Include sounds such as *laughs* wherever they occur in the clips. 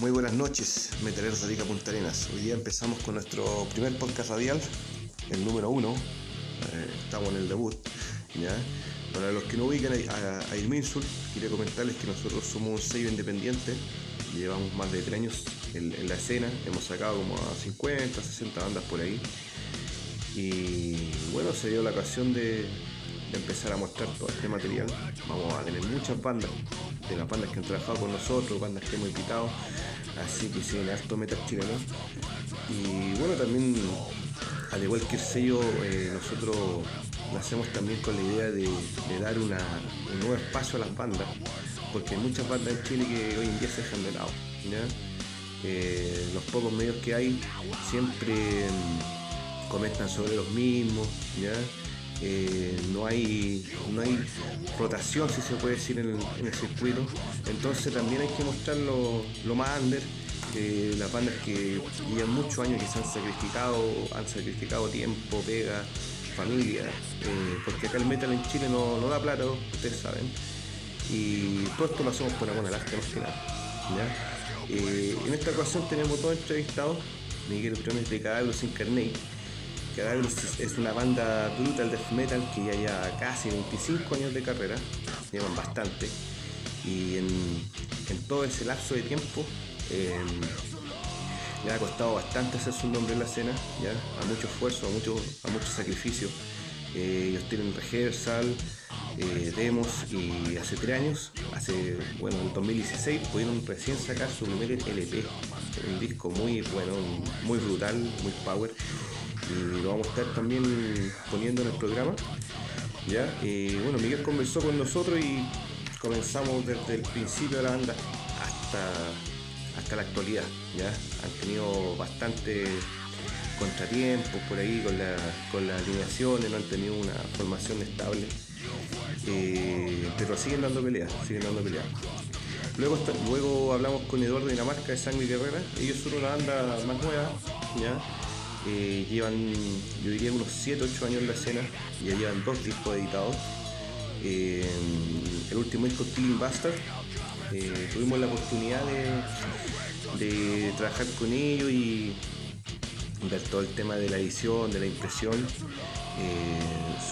Muy buenas noches, metaleros de Rica Punta Arenas. Hoy día empezamos con nuestro primer podcast radial, el número uno. Eh, estamos en el debut. ¿ya? Para los que no ubican a, a Ilminsul, quería comentarles que nosotros somos un sello independiente. Llevamos más de tres años en la escena. Hemos sacado como a 50, 60 bandas por ahí. Y bueno, se dio la ocasión de, empezar a mostrar todo este material. Vamos a tener muchas bandas, de las bandas que han trabajado con nosotros, bandas que hemos invitado, así que sí, harto metal chileno. Y bueno, también, al igual que el sello, eh, nosotros lo hacemos también con la idea de, dar un nuevo espacio a las bandas, porque hay muchas bandas en Chile que hoy en día se dejan de lado. Eh, los pocos medios que hay siempre mm, comentan sobre los mismos, ¿ya? Eh, no, hay, no hay rotación, si se puede decir, en el, circuito. Entonces también hay que mostrar lo, lo más under, las bandas que llevan muchos años que se han sacrificado, han sacrificado tiempo, pega, familia, eh, porque acá el metal en Chile no, no da plata, ustedes saben. Y todo esto lo hacemos por amor al arte más que nada. ¿ya? Eh, en esta ocasión tenemos dos entrevistados, Miguel Briones de Cadavros Incarnate, Es una banda brutal death metal que ya lleva casi 25 años de carrera, llevan bastante, y en, todo ese lapso de tiempo eh, ha costado bastante hacer su nombre en la escena, ¿ya? a mucho esfuerzo, a mucho, a mucho sacrificio. Eh, ellos tienen rehearsal, eh, demos y hace tres años, hace, bueno, en 2016 pudieron recién sacar su primer LP, un disco muy bueno, muy brutal, muy power lo vamos a estar también poniendo en el programa. ¿ya? Y bueno, Miguel conversó con nosotros y comenzamos desde el principio de la banda hasta, hasta la actualidad. ¿ya? Han tenido bastante contratiempos por ahí con, la, con las alineaciones, no han tenido una formación estable. Eh, pero siguen dando peleas, siguen dando peleas. Luego, luego hablamos con Eduardo Dinamarca de Sangre Guerrera, ellos son una banda más nueva, ¿ya? Eh, llevan, yo diría, unos 7-8 años en la escena, ya llevan dos discos editados. Eh, el último disco, Killing Bastard, eh, tuvimos la oportunidad de, trabajar con ellos y ver todo el tema de la edición, de la impresión.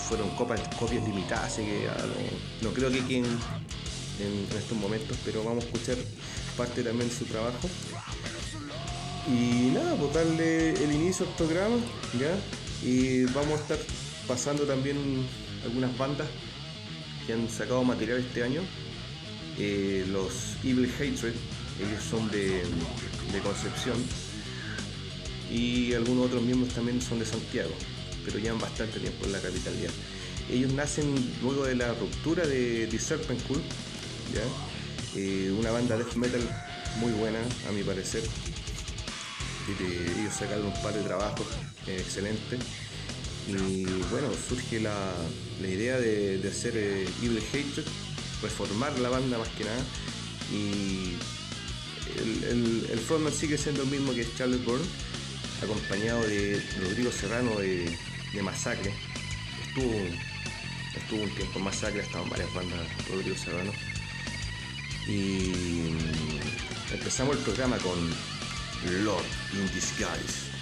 fueron copias, copias limitadas, así que no, no creo que quien en, en estos momentos, pero vamos a escuchar parte también de su trabajo. Y nada, pues darle el inicio al programa, ¿ya? Y vamos a estar pasando también algunas bandas que han sacado material este año. Eh, los Evil Hatred, ellos son de, Concepción. Y algunos otros miembros también son de Santiago, pero llevan bastante tiempo en la capital ya. Ellos nacen luego de la ruptura de The Serpent Cool, ¿ya? Eh, una banda death metal muy buena, a mi parecer, de ellos sacaron un par de trabajos eh, excelentes. Y bueno, surge la, la idea de, de hacer eh, Evil Hatred, reformar la banda más que nada. Y el, el, el, sigue siendo el mismo que es Charles Bourne, acompañado de Rodrigo Serrano de, de Masacre. Estuvo, estuvo un tiempo en Masacre, estaban varias bandas Rodrigo Serrano. Y empezamos el programa con Lord in Disguise.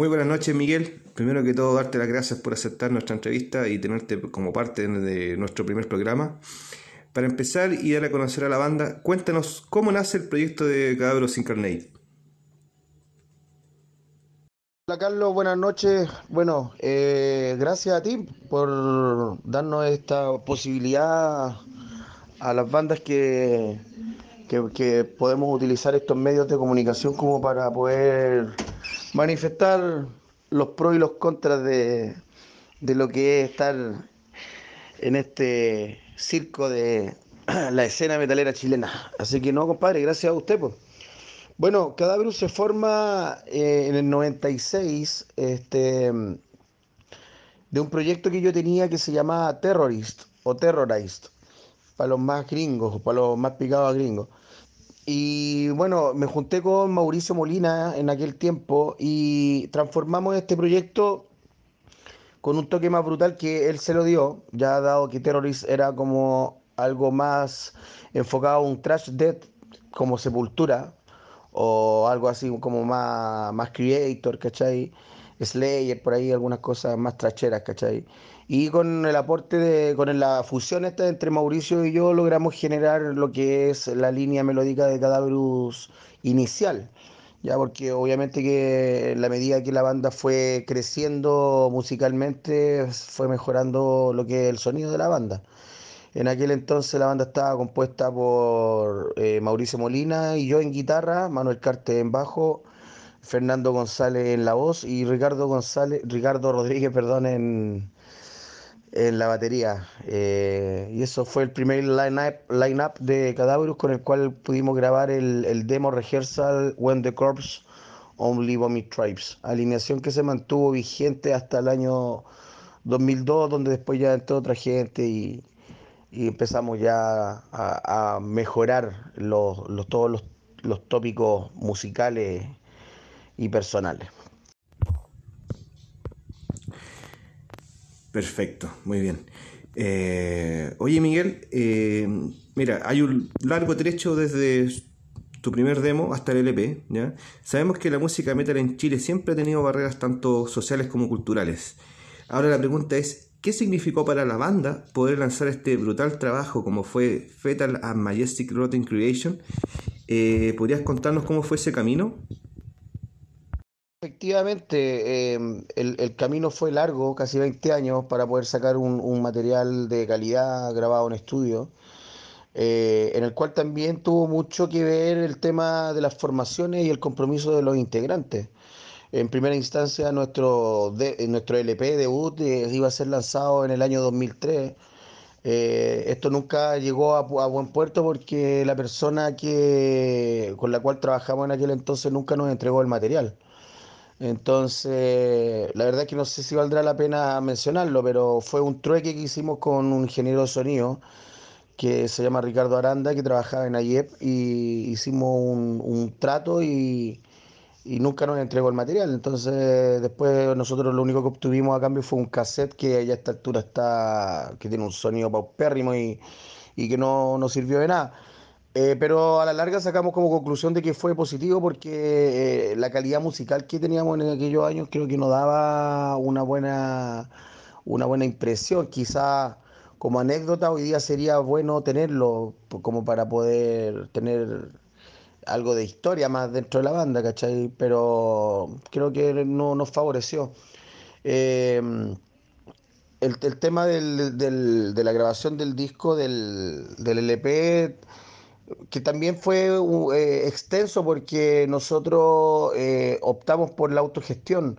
Muy buenas noches, Miguel. Primero que todo, darte las gracias por aceptar nuestra entrevista y tenerte como parte de nuestro primer programa. Para empezar y dar a conocer a la banda, cuéntanos cómo nace el proyecto de Cadáveros Incarnate. Hola Carlos, buenas noches. Bueno, eh, gracias a ti por darnos esta posibilidad a las bandas que, que, podemos utilizar estos medios de comunicación como para poder manifestar los pros y los contras de, de lo que es estar en este circo de *clears throat* la escena metalera chilena. Así que no, compadre, gracias a usted. Pues. Bueno, Cadaverus se forma eh, en el 96 este, de un proyecto que yo tenía que se llamaba Terrorist o Terrorized, para los más gringos, para los más picados a gringos. Y bueno, me junté con Mauricio Molina en aquel tiempo y transformamos este proyecto con un toque más brutal que él se lo dio, ya dado que Terrorist era como algo más enfocado a un trash death como Sepultura, o algo así como más, más creator, ¿cachai? Slayer, por ahí algunas cosas más tracheras, ¿cachai? Y con el aporte de, con la fusión esta entre Mauricio y yo logramos generar lo que es la línea melódica de Cadaverus inicial, ya porque obviamente que la medida que la banda fue creciendo musicalmente fue mejorando lo que es el sonido de la banda. En aquel entonces la banda estaba compuesta por eh, Mauricio Molina y yo en guitarra, Manuel Carte en bajo, Fernando González en la voz y Ricardo González, Ricardo Rodríguez, perdón, en, en la batería. Eh, y eso fue el primer line-up line -up de Cadaverus con el cual pudimos grabar el, el demo rehearsal When the Corpse Only Vomit Tribes, alineación que se mantuvo vigente hasta el año 2002, donde después ya entró otra gente y, y empezamos ya a, mejorar los, todos los, los tópicos musicales y personales. Perfecto, muy bien. Eh, oye Miguel, eh, mira, hay un largo trecho desde tu primer demo hasta el LP, ¿ya? Sabemos que la música metal en Chile siempre ha tenido barreras tanto sociales como culturales. Ahora la pregunta es, ¿Qué significó para la banda poder lanzar este brutal trabajo como fue Fetal and Majestic Rotten Creation? Eh, ¿Podrías contarnos cómo fue ese camino? Efectivamente, em, el, camino fue largo, casi 20 años, para poder sacar un, material de calidad grabado en estudio, eh, en el cual también tuvo mucho que ver el tema de las formaciones y el compromiso de los integrantes. En primera instancia, nuestro, nuestro LP debut eh, iba a ser lanzado en el año 2003. Eh, esto nunca llegó a, buen puerto porque la persona que, con la cual trabajamos en aquel entonces nunca nos entregó el material. Entonces, la verdad es que no sé si valdrá la pena mencionarlo, pero fue un trueque que hicimos con un ingeniero de sonido que se llama Ricardo Aranda, que trabajaba en AYEP, y hicimos un trato y nunca nos entregó el material. Entonces, después nosotros lo único que obtuvimos a cambio fue un cassette que ya a esta altura está, que tiene un sonido paupérrimo y, y que no, no sirvió de nada. Eh, pero a la larga sacamos como conclusión de que fue positivo porque eh, la calidad musical que teníamos en aquellos años creo que nos daba una buena, una buena impresión. Quizá como anécdota hoy día sería bueno tenerlo como para poder tener algo de historia más dentro de la banda, ¿cachai? Pero creo que no nos favoreció. Eh, el, tema de la grabación del disco del, LP, que también fue eh, extenso porque nosotros eh, optamos por la autogestión.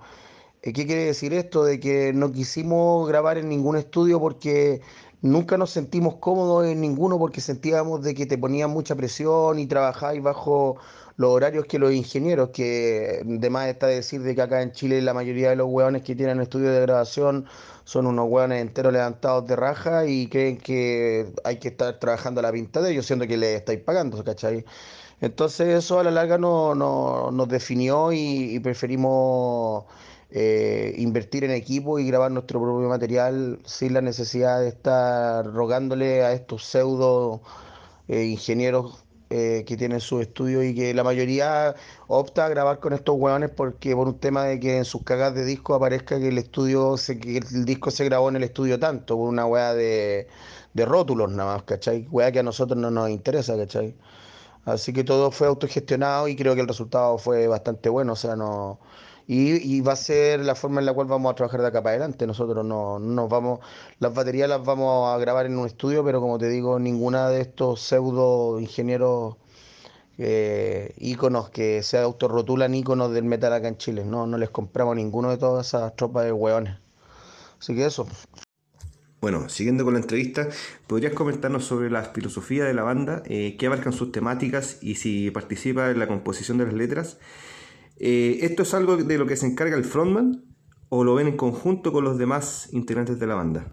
¿Qué quiere decir esto? De que no quisimos grabar en ningún estudio porque Nunca nos sentimos cómodos en ninguno porque sentíamos de que te ponían mucha presión y trabajáis bajo los horarios que los ingenieros, que de más está decir de que acá en Chile la mayoría de los hueones que tienen estudios de grabación son unos hueones enteros levantados de raja y creen que hay que estar trabajando a la pinta de ellos, siendo que les estáis pagando, ¿cachai? Entonces eso a la larga no, nos definió y preferimos eh, invertir en equipo y grabar nuestro propio material sin la necesidad de estar rogándole a estos pseudo eh, ingenieros eh, que tienen sus estudios y que la mayoría opta a grabar con estos hueones porque por un tema de que en sus cagas de disco aparezca que el estudio, se, que el disco se grabó en el estudio tanto, por una hueá de, de rótulos nada más, ¿cachai? Hueá que a nosotros no nos interesa, ¿cachai? Así que todo fue autogestionado y creo que el resultado fue bastante bueno, o sea, no... Y, va a ser la forma en la cual vamos a trabajar de acá para adelante. Nosotros no, nos vamos, las baterías las vamos a grabar en un estudio, pero como te digo, ninguna de estos pseudo ingenieros eh, íconos que se autorrotulan íconos del metal acá en Chile. No, no les compramos ninguno de todas esas tropas de hueones. Así que eso. Bueno, siguiendo con la entrevista, ¿podrías comentarnos sobre la filosofía de la banda, eh, qué abarcan sus temáticas y si participa en la composición de las letras? Eh, ¿Esto es algo de lo que se encarga el frontman o lo ven en conjunto con los demás integrantes de la banda?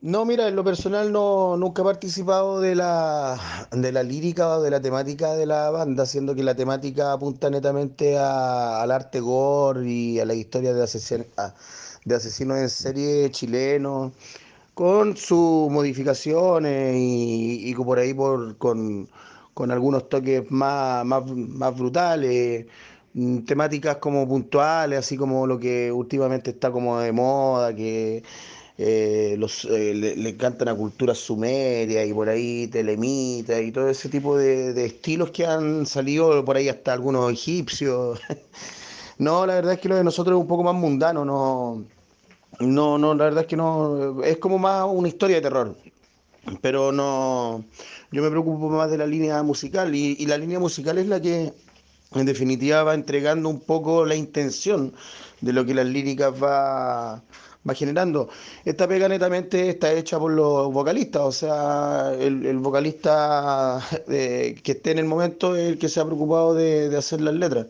No, mira, en lo personal no, nunca he participado de la, de la lírica o de la temática de la banda, siendo que la temática apunta netamente al arte gore y a la historia de, de asesinos en serie chilenos, con sus modificaciones y, y por ahí por, con, con algunos toques más, más, brutales, mm, temáticas como puntuales, así como lo que últimamente está como de moda, que eh, los, eh, le, encantan a cultura sumeria y por ahí telemita y todo ese tipo de, estilos que han salido por ahí hasta algunos egipcios. *laughs* no, la verdad es que lo de nosotros es un poco más mundano, no, no, no, la verdad es que no, es como más una historia de terror, pero no yo me preocupo más de la línea musical y, la línea musical es la que en definitiva va entregando un poco la intención de lo que las líricas va, va generando. Esta pega netamente está hecha por los vocalistas, o sea, el, vocalista *laughs* que esté en el momento es el que se ha preocupado de, de hacer las letras.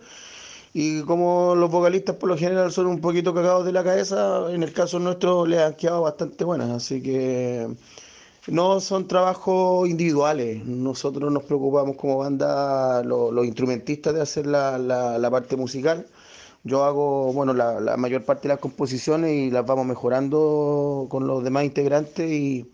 Y como los vocalistas por lo general son un poquito cagados de la cabeza, en el caso nuestro les han quedado bastante buenas, así que no, son trabajos individuales. Nosotros nos preocupamos como banda, los instrumentistas, de hacer la, parte musical. Yo hago, bueno, la, mayor parte de las composiciones y las vamos mejorando con los demás integrantes y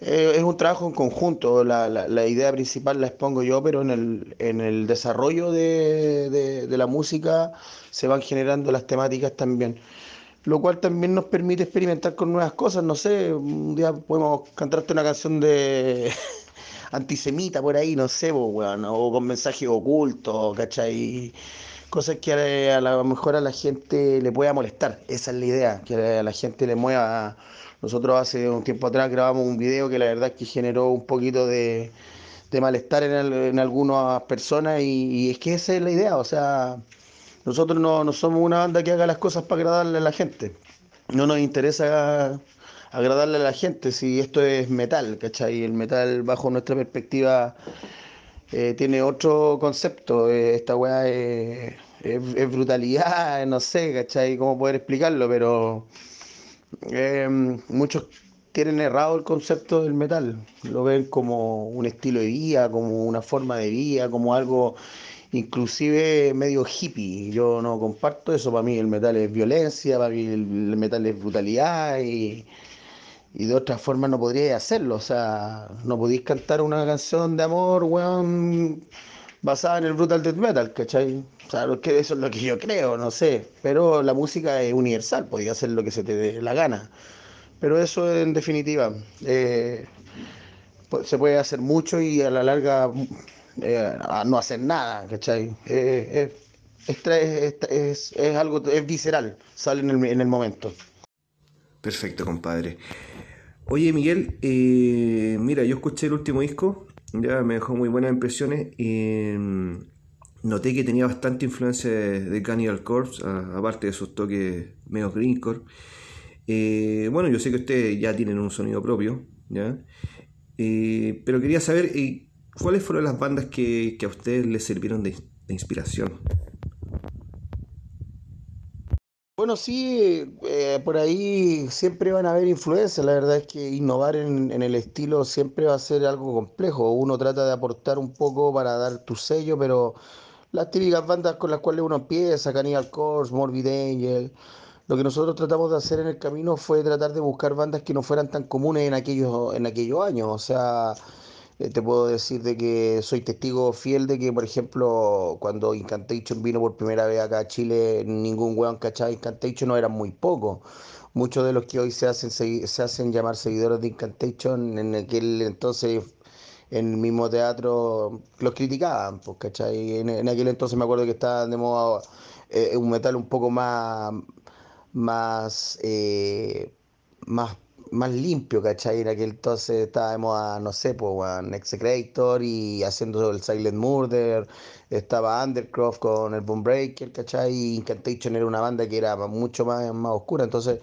eh, es un trabajo en conjunto. La, idea principal la expongo yo, pero en el, en el desarrollo de la música se van generando las temáticas también lo cual también nos permite experimentar con nuevas cosas. No sé, un día podemos cantarte una canción de *laughs* antisemita por ahí, no sé, o con mensajes ocultos, ¿cachai? Cosas que a, lo mejor a la gente le pueda molestar. Esa es la idea, que a la gente le mueva. Nosotros hace un tiempo atrás grabamos un video que la verdad es que generó un poquito de, malestar en, algunas personas y es que esa es la idea, o sea nosotros no, somos una banda que haga las cosas para agradarle a la gente. No nos interesa agradarle a la gente si esto es metal, ¿cachai? El metal, bajo nuestra perspectiva, eh, tiene otro concepto. Eh, esta weá es, brutalidad, *laughs* no sé, ¿cachai? ¿Cómo poder explicarlo? Pero eh, muchos tienen errado el concepto del metal. Lo ven como un estilo de vida, como una forma de vida, como algo inclusive medio hippie. Yo no comparto eso, para mí el metal es violencia, para mí el metal es brutalidad y, de otra forma no podría hacerlo. O sea, no podéis cantar una canción de amor, weón, basada en el brutal death metal, ¿cachai? O sea, eso es lo que yo creo, no sé. Pero la música es universal, podía hacer lo que se te dé la gana. Pero eso en definitiva, eh, se puede hacer mucho y a la larga eh, no hacer nada, ¿cachai? Eh, es, algo, es visceral, sale en el, en el momento. Perfecto, compadre. Oye, Miguel, eh, mira, yo escuché el último disco, ya me dejó muy buenas impresiones mm, noté que tenía bastante influencia de, de Cannibal Corpse, aparte de sus toques medio greencore. bueno, yo sé que ustedes ya tienen un sonido propio, ¿ya? pero quería saber ¿Cuáles fueron las bandas que, a ustedes les sirvieron de, inspiración? Bueno, sí, eh, por ahí siempre van a haber influencias. La verdad es que innovar en, el estilo siempre va a ser algo complejo. Uno trata de aportar un poco para dar tu sello, pero las típicas bandas con las cuales uno empieza, Cannibal Corpse, Morbid Angel, lo que nosotros tratamos de hacer en el camino fue tratar de buscar bandas que no fueran tan comunes en aquellos, en aquellos años. O sea, eh, te puedo decir de que soy testigo fiel de que, por ejemplo, cuando Incantation vino por primera vez acá a Chile, ningún weón cachaba Incantation, no eran muy pocos. Muchos de los que hoy se hacen, se hacen llamar seguidores de Incantation, en aquel entonces en el mismo teatro los criticaban, pues, ¿cachai? En, aquel entonces me acuerdo que estaba de moda eh, un metal un poco más, más, eh, más más limpio, ¿cachai? En aquel entonces estábamos a, no sé, pues, a Execrator y haciendo el Silent Murder, estaba Undercroft con el Boom Breaker, ¿cachai? Y Incantation era una banda que era mucho más, más oscura, entonces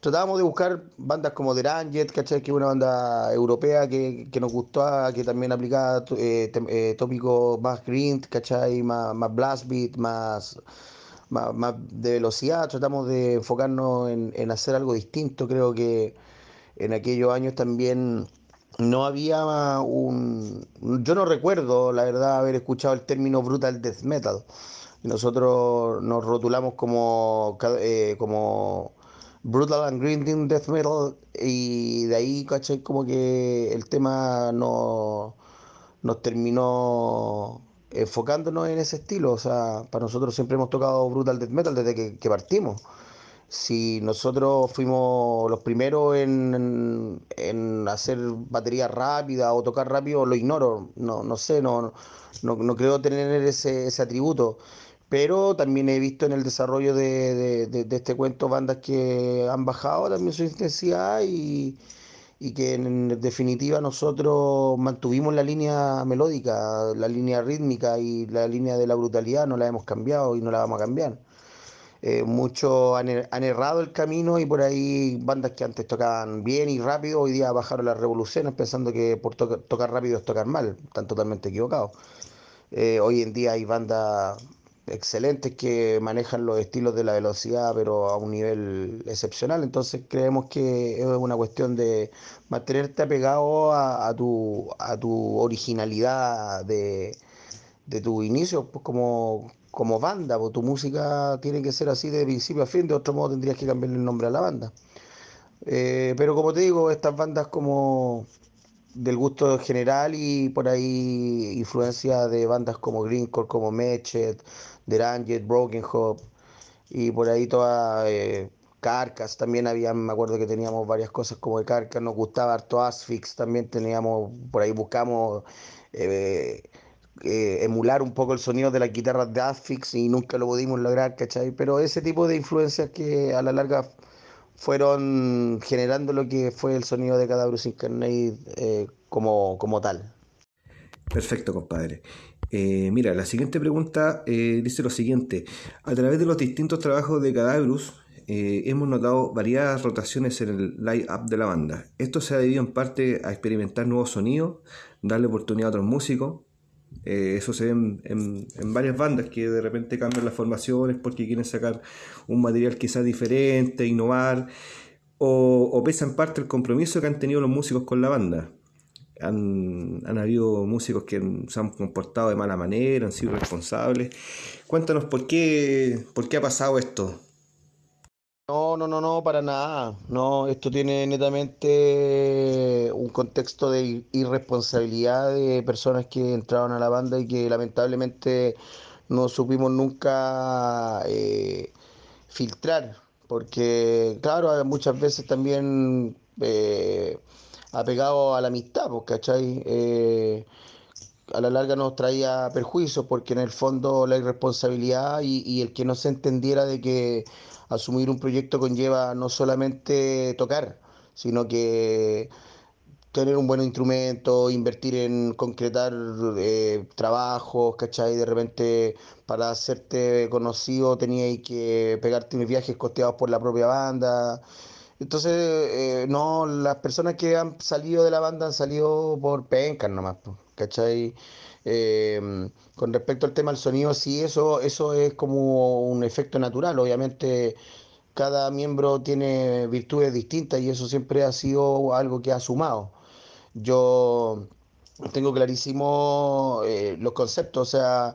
tratábamos de buscar bandas como The Ranget, ¿cachai? Que es una banda europea que, nos gustó, que también aplicaba eh, eh, tópicos más green, ¿cachai? Más, más blast beat, más... Más, de velocidad, tratamos de enfocarnos en, en hacer algo distinto, creo que en aquellos años también no había un... Yo no recuerdo, la verdad, haber escuchado el término brutal death metal. Nosotros nos rotulamos como, eh, como brutal and grinding death metal y de ahí, caché Como que el tema no, nos terminó enfocándonos en ese estilo. O sea, para nosotros siempre hemos tocado brutal death metal desde que partimos si nosotros fuimos los primeros en, hacer batería rápida o tocar rápido, lo ignoro, no, no sé, no, no, creo tener ese, atributo. Pero también he visto en el desarrollo de, este cuento bandas que han bajado también su intensidad y, y que en definitiva nosotros mantuvimos la línea melódica, la línea rítmica y la línea de la brutalidad, no la hemos cambiado y no la vamos a cambiar. Eh, muchos han, errado el camino y por ahí bandas que antes tocaban bien y rápido, hoy día bajaron las revoluciones pensando que por tocar rápido es tocar mal, están totalmente equivocados. Eh, hoy en día hay bandas excelentes que manejan los estilos de la velocidad, pero a un nivel excepcional. Entonces creemos que es una cuestión de mantenerte apegado a, tu, a tu originalidad de, de tu inicio, pues como, como banda, pues tu música tiene que ser así de principio a fin, de otro modo tendrías que cambiarle el nombre a la banda. Eh, pero como te digo, estas bandas como del gusto general y por ahí influencia de bandas como Greencore, como Mechet, Deranget, Broken Hope y por ahí todas eh, Carcas, también había, me acuerdo que teníamos varias cosas como de Carcas, nos gustaba harto Asfix, también teníamos, por ahí buscamos eh, eh, emular un poco el sonido de las guitarras de Affix y nunca lo pudimos lograr, ¿cachai? Pero ese tipo de influencias que a la larga fueron generando lo que fue el sonido de Cadaverous Incarnate eh, como, como tal. Perfecto, compadre. Eh, mira, la siguiente pregunta dice lo siguiente. A través de los distintos trabajos de Cadaverous, hemos notado variadas rotaciones en el line-up de la banda. Esto se ha debido en parte a experimentar nuevos sonidos, darle oportunidad a otros músicos, eh, eso se ve en, varias bandas que de repente cambian las formaciones porque quieren sacar un material quizás diferente, innovar, o, pesa en parte el compromiso que han tenido los músicos con la banda. Han, habido músicos que se han comportado de mala manera, han sido responsables. Cuéntanos por qué, por qué ha pasado esto. No, no, no, no, para nada. No, esto tiene netamente un contexto de irresponsabilidad de personas que entraron a la banda y que lamentablemente no supimos nunca eh, filtrar, porque claro, muchas veces también eh, apegado a la amistad, pues, ¿cachai? Eh, a la larga nos traía perjuicios porque en el fondo la irresponsabilidad y, y el que no se entendiera de que asumir un proyecto conlleva no solamente tocar, sino que tener un buen instrumento, invertir en concretar eh, trabajos, ¿cachai? De repente para hacerte conocido tenías que pegarte unos viajes costeados por la propia banda. Entonces, eh, no, las personas que han salido de la banda han salido por pencas nomás, ¿cachai? Eh, con respecto al tema del sonido, sí, eso, eso es como un efecto natural. Obviamente, cada miembro tiene virtudes distintas y eso siempre ha sido algo que ha sumado. Yo tengo clarísimo eh, los conceptos, o sea,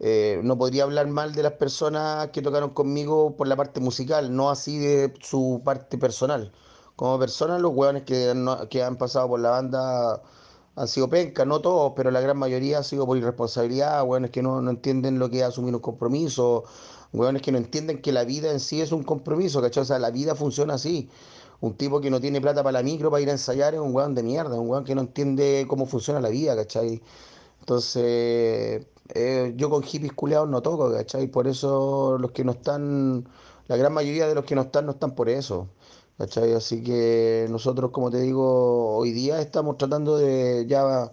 eh, no podría hablar mal de las personas que tocaron conmigo por la parte musical, no así de su parte personal. Como personas, los hueones que, que han pasado por la banda han sido pencas, no todos, pero la gran mayoría ha sido por irresponsabilidad, hueones que no, no entienden lo que es asumir un compromiso, hueones que no entienden que la vida en sí es un compromiso, ¿cachai? O sea, la vida funciona así. Un tipo que no tiene plata para la micro, para ir a ensayar, es un hueón de mierda, un hueón que no entiende cómo funciona la vida, ¿cachai? Entonces, eh, yo con hippies culeados no toco, ¿cachai? Por eso los que no están, la gran mayoría de los que no están, no están por eso. Así que nosotros, como te digo, hoy día estamos tratando de ya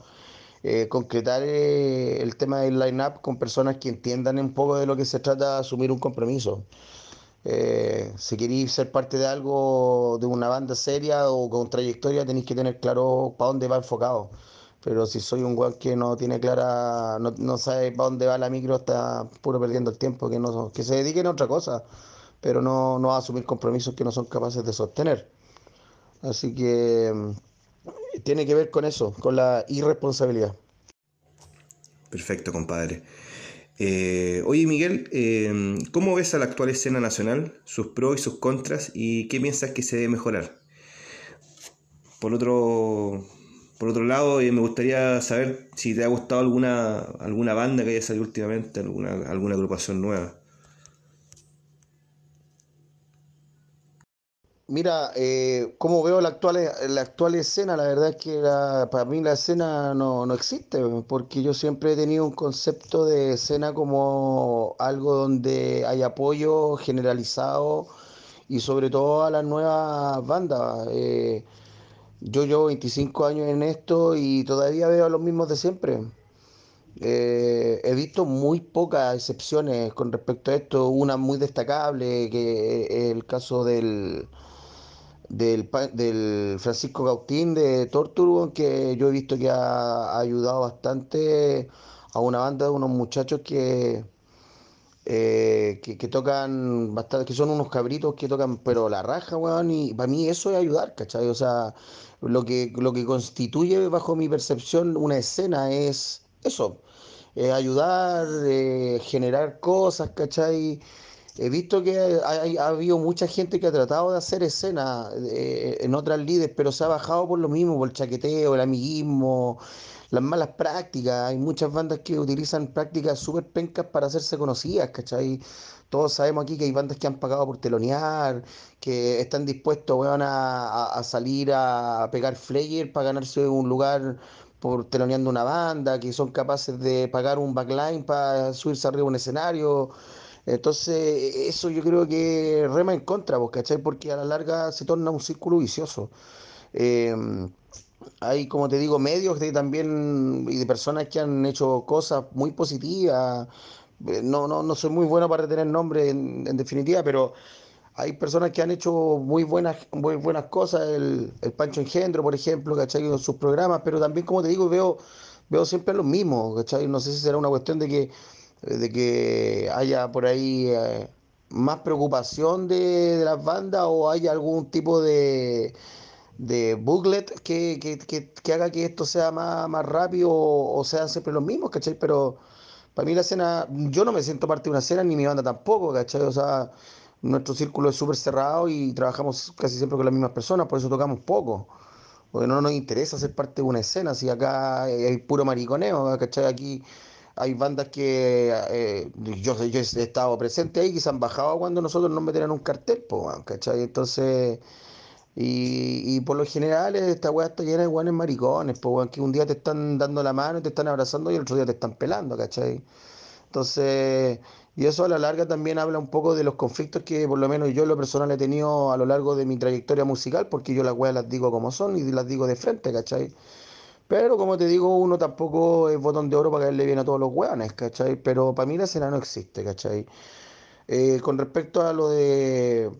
eh, concretar eh, el tema del line-up con personas que entiendan un poco de lo que se trata de asumir un compromiso. Eh, si queréis ser parte de algo, de una banda seria o con trayectoria, tenéis que tener claro para dónde va enfocado. Pero si soy un weón que no tiene clara, no, no sabe para dónde va la micro, está puro perdiendo el tiempo, que, no, que se dediquen a otra cosa pero no, no a asumir compromisos que no son capaces de sostener. Así que mm, tiene que ver con eso, con la irresponsabilidad. Perfecto, compadre. Eh, oye, Miguel, eh, ¿cómo ves a la actual escena nacional, sus pros y sus contras, y qué piensas que se debe mejorar? Por otro, por otro lado, eh, me gustaría saber si te ha gustado alguna, alguna banda que haya salido últimamente, alguna, alguna agrupación nueva. Mira, eh, como veo la actual, la actual escena, la verdad es que para mí la escena no, no existe, porque yo siempre he tenido un concepto de escena como algo donde hay apoyo generalizado y sobre todo a las nuevas bandas. Eh, yo llevo 25 años en esto y todavía veo a los mismos de siempre. Eh, he visto muy pocas excepciones con respecto a esto, una muy destacable, que es el caso del del, del Francisco Gautín de Torture, que yo he visto que ha, ayudado bastante a una banda de unos muchachos que, eh, que, tocan bastante, que son unos cabritos que tocan, pero la raja, weón, y para mí eso es ayudar, ¿cachai? O sea, lo que, lo que constituye, bajo mi percepción, una escena es eso, ayudar, eh, generar cosas, ¿cachai? He visto que ha, habido mucha gente que ha tratado de hacer escena eh, en otras líderes, pero se ha bajado por lo mismo, por el chaqueteo, el amiguismo, las malas prácticas. Hay muchas bandas que utilizan prácticas súper pencas para hacerse conocidas, ¿cachai? Todos sabemos aquí que hay bandas que han pagado por telonear, que están dispuestos a, a, salir a pegar flayer para ganarse un lugar por teloneando una banda, que son capaces de pagar un backline para subirse arriba a un escenario. Entonces, eso yo creo que rema en contra, ¿vos cachai? Porque a la larga se torna un círculo vicioso. Em, hay, como te digo, medios de también y de personas que han hecho cosas muy positivas. Eh, no, no, no soy muy bueno para retener nombres en, definitiva, pero hay personas que han hecho muy buenas, muy buenas cosas. El, el Pancho Engendro, por ejemplo, ¿cachai? En sus programas, pero también, como te digo, veo, veo siempre lo mismo, ¿cachai? No sé si será una cuestión de que de que haya por ahí eh, más preocupación de, las bandas o haya algún tipo de, de booklet que, que, haga que esto sea más, más rápido o, sean siempre los mismos, ¿cachai? Pero para mí la escena, yo no me siento parte de una escena ni mi banda tampoco, ¿cachai? O sea, nuestro círculo es súper cerrado y trabajamos casi siempre con las mismas personas, por eso tocamos poco. Porque no nos interesa ser parte de una escena, si acá hay puro mariconeo, ¿cachai? Aquí hay bandas que eh, yo, yo he estado presente ahí que se han bajado cuando nosotros nos meten en un cartel, ¿cachai? Entonces, y, y por lo general esta weá está llena de guanes maricones, pues que un día te están dando la mano, te están abrazando y el otro día te están pelando, ¿cachai? Entonces, y eso a la larga también habla un poco de los conflictos que por lo menos yo en lo personal he tenido a lo largo de mi trayectoria musical, porque yo las weas las digo como son y las digo de frente, ¿cachai? Pero como te digo, uno tampoco es botón de oro para caerle bien a todos los hueones, ¿cachai? Pero para mí la escena no existe, ¿cachai? Eh, con respecto a lo de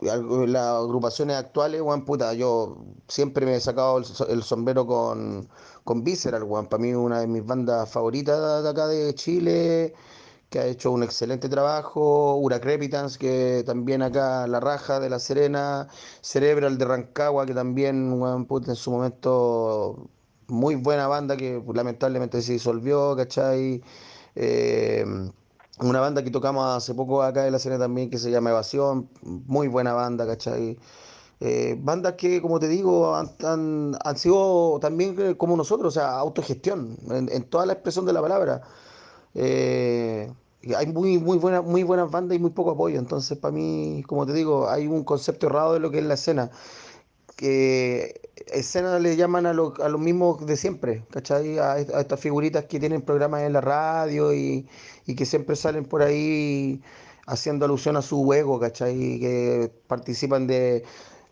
las agrupaciones actuales, Juan puta, yo siempre me he sacado el, sombrero con, con Visceral, Juan. Para mí una de mis bandas favoritas de acá de Chile, que ha hecho un excelente trabajo. Crepitans, que también acá La Raja de La Serena. Cerebral de Rancagua, que también, Juan, puta, en su momento muy buena banda que lamentablemente se disolvió, ¿cachai? Eh, una banda que tocamos hace poco acá en la escena también que se llama Evasión, muy buena banda, ¿cachai? Eh, bandas que, como te digo, han, han- sido también eh, como nosotros, o sea, autogestión, en, toda la expresión de la palabra. Eh, hay muy, muy buenas, muy buenas bandas y muy poco apoyo. Entonces, para mí, como te digo, hay un concepto errado de lo que es la escena. Que escena le llaman a, lo- a los mismos de siempre, ¿cachai? A, est- a estas figuritas que tienen programas en la radio y, y que siempre salen por ahí haciendo alusión a su ego, ¿cachai? Que participan de,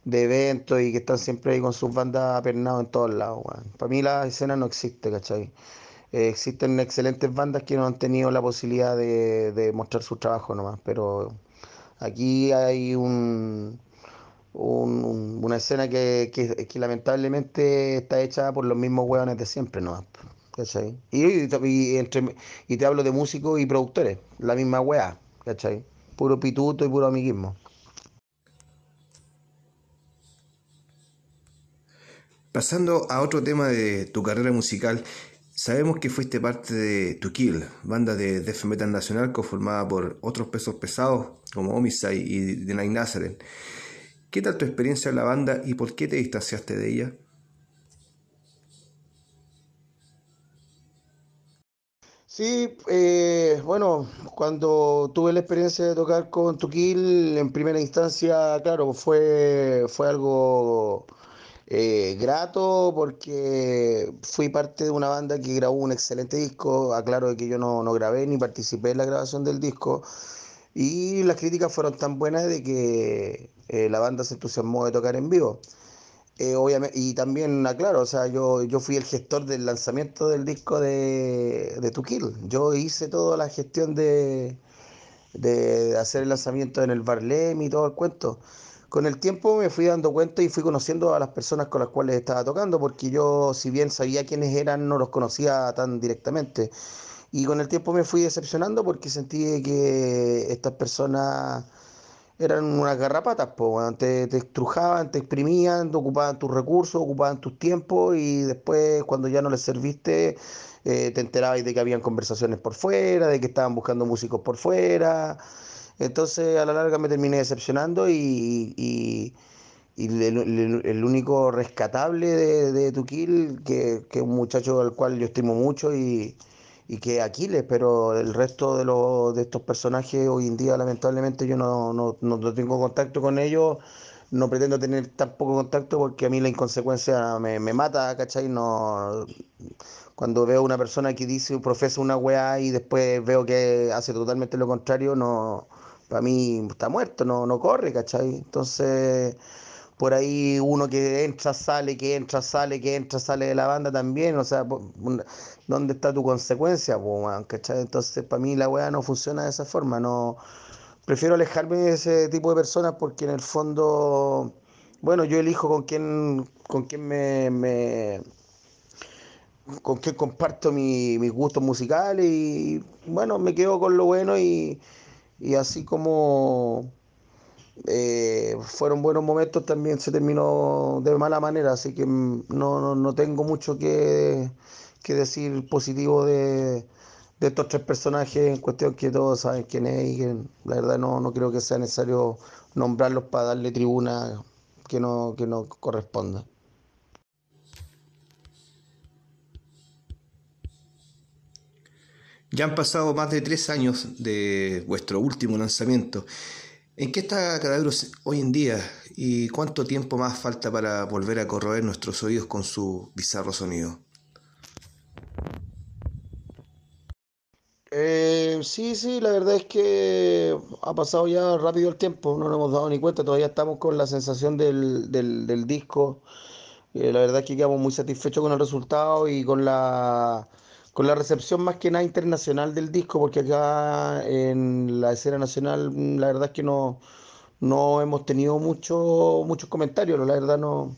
de eventos y que están siempre ahí con sus bandas apernados en todos lados, Para mí la escena no existe, ¿cachai? Eh, existen excelentes bandas que no han tenido la posibilidad de, de mostrar su trabajo nomás, pero aquí hay un, un- un- una escena que, que- lamentablemente está hecha por los mismos hueones de siempre nomás, ¿cachai? Y, y, entre, y te hablo de músicos y productores, la misma hueá, ¿cachai? Puro pituto y puro amiguismo. Pasando a otro tema de tu carrera musical, sabemos que fuiste parte de To Kill, banda de death metal nacional conformada por otros pesos pesados como Homicide y The Night Nazareth. ¿Qué tal tu experiencia en la banda y por qué te distanciaste de ella? Sí, eh, bueno, cuando tuve la experiencia de tocar con Tuquil, en primera instancia, claro, fue, fue algo eh, grato porque fui parte de una banda que grabó un excelente disco. Aclaro que yo no, no grabé ni participé en la grabación del disco. Y las críticas fueron tan buenas de que eh, la banda se entusiasmó de tocar en vivo. Eh, obviamente, y también aclaro, o sea, yo, yo fui el gestor del lanzamiento del disco de, de To Kill. Yo hice toda la gestión de, de hacer el lanzamiento en el Barlem y todo el cuento. Con el tiempo me fui dando cuenta y fui conociendo a las personas con las cuales estaba tocando, porque yo, si bien sabía quiénes eran, no los conocía tan directamente. Y con el tiempo me fui decepcionando porque sentí que estas personas eran unas garrapatas, weón. Te, te estrujaban, te exprimían, te ocupaban tus recursos, ocupaban tus tiempos y después cuando ya no les serviste, eh, te enterabas de que habían conversaciones por fuera, de que estaban buscando músicos por fuera. Entonces a la larga me terminé decepcionando y, y- y el único rescatable de, de Tuquil, que, que es un muchacho al cual yo estimo mucho y, y que es Aquiles, pero el resto de, los, de estos personajes hoy en día lamentablemente yo no, no- no tengo contacto con ellos, no pretendo tener tampoco contacto porque a mí la inconsecuencia me, me mata, ¿cachai? No, cuando veo una persona que dice, profesa una weá y después veo que hace totalmente lo contrario, no, para mí está muerto, no, no corre, ¿cachai? Entonces, por ahí uno que entra, sale, que entra, sale, que entra, sale de la banda también, o sea, ¿dónde está tu consecuencia? ¿cachai? Entonces, para mí la weá no funciona de esa forma, no, prefiero alejarme de ese tipo de personas porque en el fondo, bueno, yo elijo con quién, con quién me, me- con quién comparto mi- mis gustos musicales y bueno, me quedo con lo bueno y, y así como eh, fueron buenos momentos, también se terminó de mala manera, así que mm, no, no, no tengo mucho que, que decir positivo de, de estos tres personajes en cuestión que todos saben quién es y que la verdad no, no creo que sea necesario nombrarlos para darle tribuna que no, que no corresponda. Ya han pasado más de tres años de vuestro último lanzamiento. ¿En qué está Cadaveros hoy en día y cuánto tiempo más falta para volver a corroer nuestros oídos con su bizarro sonido? Eh, sí, sí, la verdad es que ha pasado ya rápido el tiempo, no nos hemos dado ni cuenta, todavía estamos con la sensación del, del, del disco. Eh, la verdad es que quedamos muy satisfechos con el resultado y con la, con la recepción más que nada internacional del disco, porque acá en la escena nacional mm, la verdad es que no, no hemos tenido mucho, muchos comentarios, la verdad no,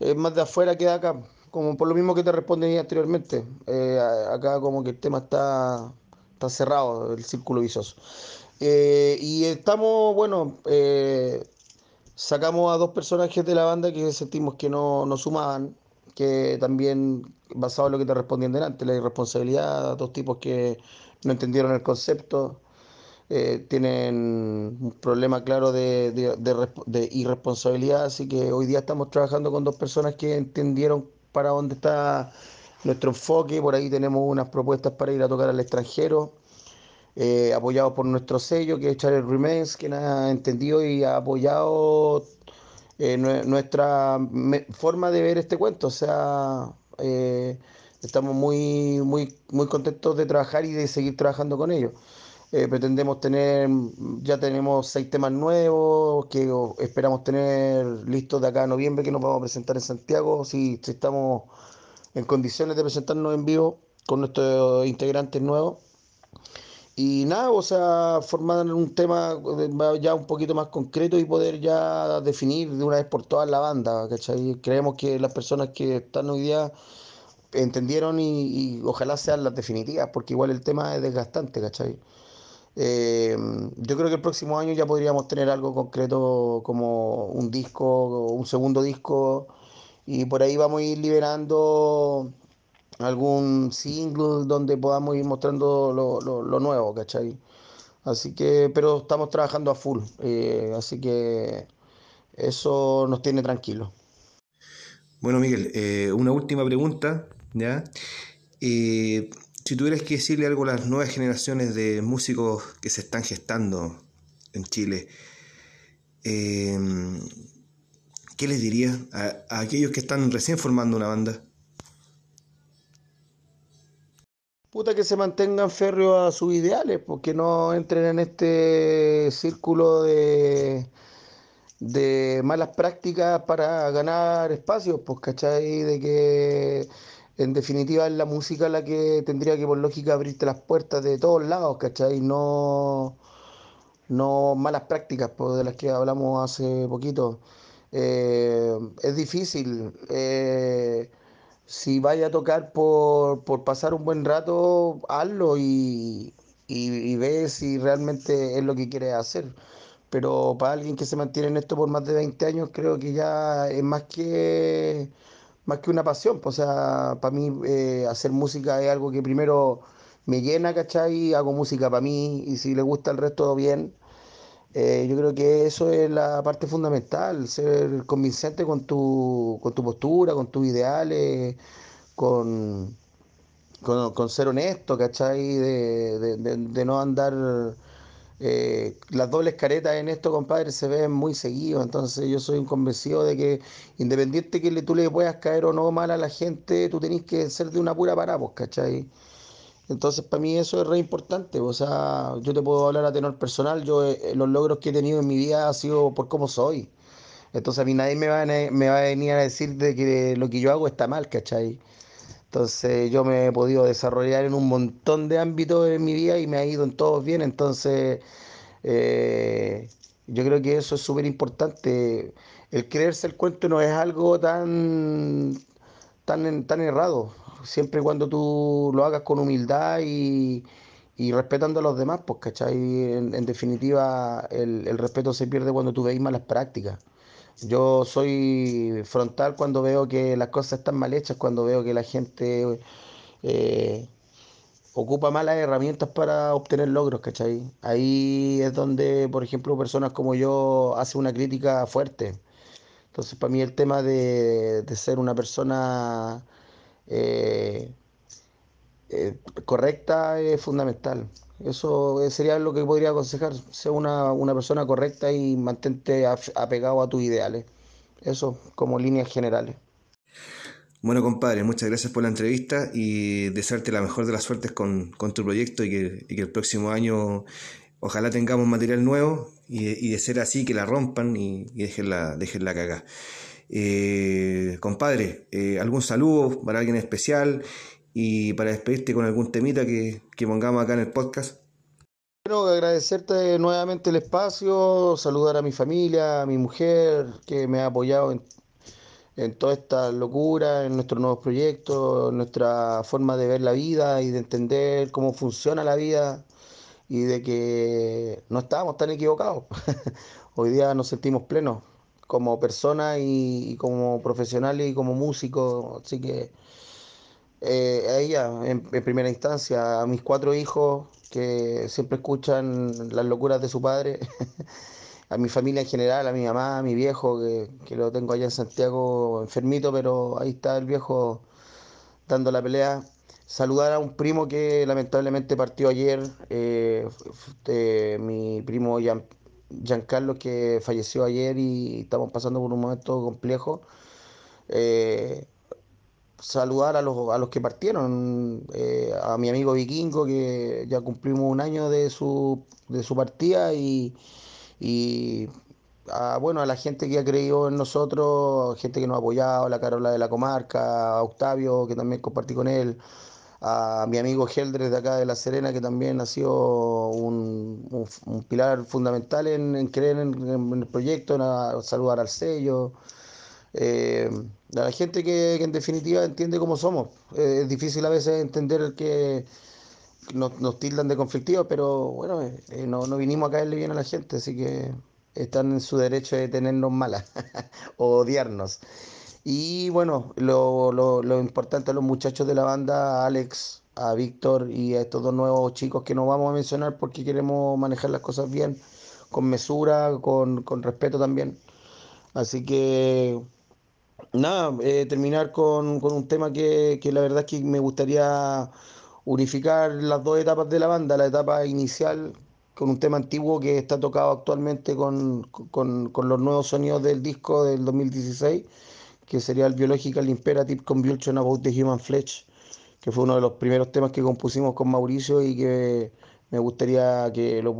es más de afuera que de acá, como por lo mismo que te respondí anteriormente. Eh, acá como que el tema está, está cerrado, el círculo vicioso. Eh, y estamos, bueno, eh, sacamos a dos personajes de la banda que sentimos que no, no sumaban, que también, basado en lo que te respondí delante, la irresponsabilidad, dos tipos que no entendieron el concepto. eh, tienen un problema claro de, de, irresponsabilidad, así que hoy día estamos trabajando con dos personas que entendieron para dónde está nuestro enfoque, por ahí tenemos unas propuestas para ir a tocar al extranjero, eh, apoyados por nuestro sello que es Charles Remains, que ha entendido y ha apoyado eh, nuestra forma de ver este cuento, o sea... Eh, estamos muy, muy, muy contentos de trabajar y de seguir trabajando con ellos. Eh, pretendemos tener, ya tenemos seis temas nuevos que esperamos tener listos de acá a noviembre que nos vamos a presentar en Santiago, si, estamos en condiciones de presentarnos en vivo con nuestros integrantes nuevos. Y nada, o sea, formar un tema ya un poquito más concreto y poder ya definir de una vez por todas la banda, ¿cachai? Creemos que las personas que están hoy día entendieron y, ojalá sean las definitivas, porque igual el tema es desgastante, ¿cachai? Eh, yo creo que el próximo año ya podríamos tener algo concreto como un disco, un segundo disco, y por ahí vamos a ir liberando algún single donde podamos ir mostrando lo, nuevo, ¿cachai? Así que, pero estamos trabajando a full, eh, así que eso nos tiene tranquilos. Bueno, Miguel, eh, una última pregunta, ¿ya? Si tuvieras que decirle algo a las nuevas generaciones de músicos que se están gestando en Chile, em, ¿qué les dirías a, aquellos que están recién formando una banda? Que se mantengan férreos a sus ideales, porque no entren en este círculo de, de malas prácticas para ganar espacios, pues, ¿cachai? De que en definitiva es la música la que tendría que por lógica abrirte las puertas de todos lados, ¿cachai? No, no malas prácticas pues, de las que hablamos hace poquito. Eh, es difícil. Eh, si vaya a tocar por, pasar un buen rato, hazlo y, y, ve si realmente es lo que quieres hacer. Pero para alguien que se mantiene en esto por más de 20 años, creo que ya es más que más que una pasión. O sea, para mí eh, hacer música es algo que primero me llena, ¿cachai? Hago música para mí y si le gusta el resto, bien. Eh, yo creo que eso es la parte fundamental, ser convincente con tu, con tu postura, con tus ideales, con, con, ser honesto, ¿cachai? De, de no andar eh, las dobles caretas en esto, compadre, se ven muy seguidos. Entonces, yo soy un convencido de que, independiente que tú le puedas caer o no mal a la gente, tú tenés que ser de una pura parada, pues, ¿cachai? Entonces, para mí eso es re importante. O sea, yo te puedo hablar a tenor personal. Yo, eh, los logros que he tenido en mi vida ha sido por cómo soy. Entonces, a mí nadie me va a, me va a venir a decir de que lo que yo hago está mal, ¿cachai? Entonces yo me he podido desarrollar en un montón de ámbitos en mi vida y me ha ido en todos bien. Entonces eh, yo creo que eso es súper importante. El creerse el cuento no es algo tan, tan, tan errado. Siempre y cuando tú lo hagas con humildad y, respetando a los demás, pues, ¿cachai? En, en definitiva, el, el, respeto se pierde cuando tú veis malas prácticas. Yo soy frontal cuando veo que las cosas están mal hechas, cuando veo que la gente eh, ocupa malas herramientas para obtener logros, ¿cachai? Ahí es donde, por ejemplo, personas como yo hacen una crítica fuerte. Entonces, para mí el tema de, ser una persona eh, eh, correcta es fundamental. Eso sería lo que podría aconsejar, ser una, persona correcta y mantente apegado a tus ideales. Eso como líneas generales. Bueno, compadre, muchas gracias por la entrevista y desearte la mejor de las suertes con, tu proyecto y que, el próximo año ojalá tengamos material nuevo y, de ser así que la rompan y, y déjenla, déjenla cagar. Eh, compadre, eh, ¿algún saludo para alguien especial? y para despedirte con algún temita que, pongamos acá en el podcast. Quiero agradecerte nuevamente el espacio, saludar a mi familia, a mi mujer, que me ha apoyado en, en toda esta locura, en nuestros nuevos proyectos, nuestra forma de ver la vida y de entender cómo funciona la vida y de que no estábamos tan equivocados. *laughs* Hoy día nos sentimos plenos como personas y, y como profesionales y como músicos, así que eh, a ella en, primera instancia, a mis cuatro hijos que siempre escuchan las locuras de su padre, *laughs* a mi familia en general, a mi mamá, a mi viejo, que, que lo tengo allá en Santiago enfermito, pero ahí está el viejo dando la pelea. Saludar a un primo que lamentablemente partió ayer, eh, mi primo Giancarlo que falleció ayer y estamos pasando por un momento complejo. Eh, saludar a los, a los que partieron, eh, a mi amigo Vikingo, que ya cumplimos un año de su, de su partida y, y a, bueno, a la gente que ha creído en nosotros, gente que nos ha apoyado, la Carola de la Comarca, a Octavio, que también compartí con él, a mi amigo Geldres de acá de La Serena, que también ha sido un, un, pilar fundamental en, creer en, el proyecto, en saludar al sello. Eh, a la gente que, en definitiva entiende cómo somos. Eh, es difícil a veces entender que nos, nos tildan de conflictivos, pero bueno, eh, no, no, vinimos a caerle bien a la gente, así que están en su derecho de tenernos malas *laughs* o odiarnos. Y bueno, lo, lo, lo, importante a los muchachos de la banda, a Alex, a Víctor y a estos dos nuevos chicos que no vamos a mencionar porque queremos manejar las cosas bien, con mesura, con, con respeto también. Así que nada, eh, terminar con, un tema que, la verdad es que me gustaría unificar las dos etapas de la banda, la etapa inicial con un tema antiguo que está tocado actualmente con, los nuevos sonidos del disco del 2016, que sería el Biological Imperative Convulsion About the Human Flesh, que fue uno de los primeros temas que compusimos con Mauricio y que me gustaría que lo,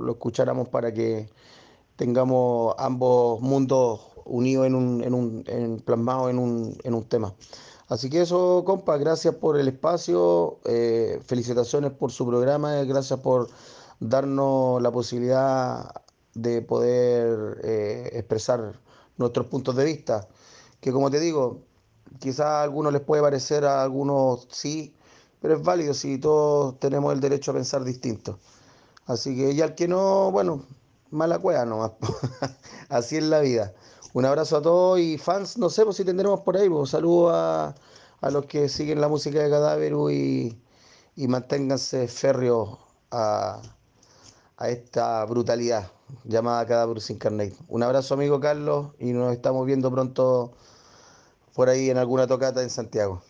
lo escucháramos para que tengamos ambos mundos unido en un, en un en, plasmado en un, en un tema. Así que eso, compa, gracias por el espacio, eh, felicitaciones por su programa, gracias por darnos la posibilidad de poder eh, expresar nuestros puntos de vista, que como te digo, quizás a algunos les puede parecer, a algunos sí, pero es válido si todos tenemos el derecho a pensar distinto. Así que ya el que no, bueno, mala cueva nomás. *laughs* Así es la vida. Un abrazo a todos y fans, no sé pues, si tendremos por ahí. Pues, saludos a, los que siguen la música de Cadáver y, y manténganse férreos a, esta brutalidad llamada Cadáver Incarnate. Un abrazo, amigo Carlos, y nos estamos viendo pronto por ahí en alguna tocata en Santiago.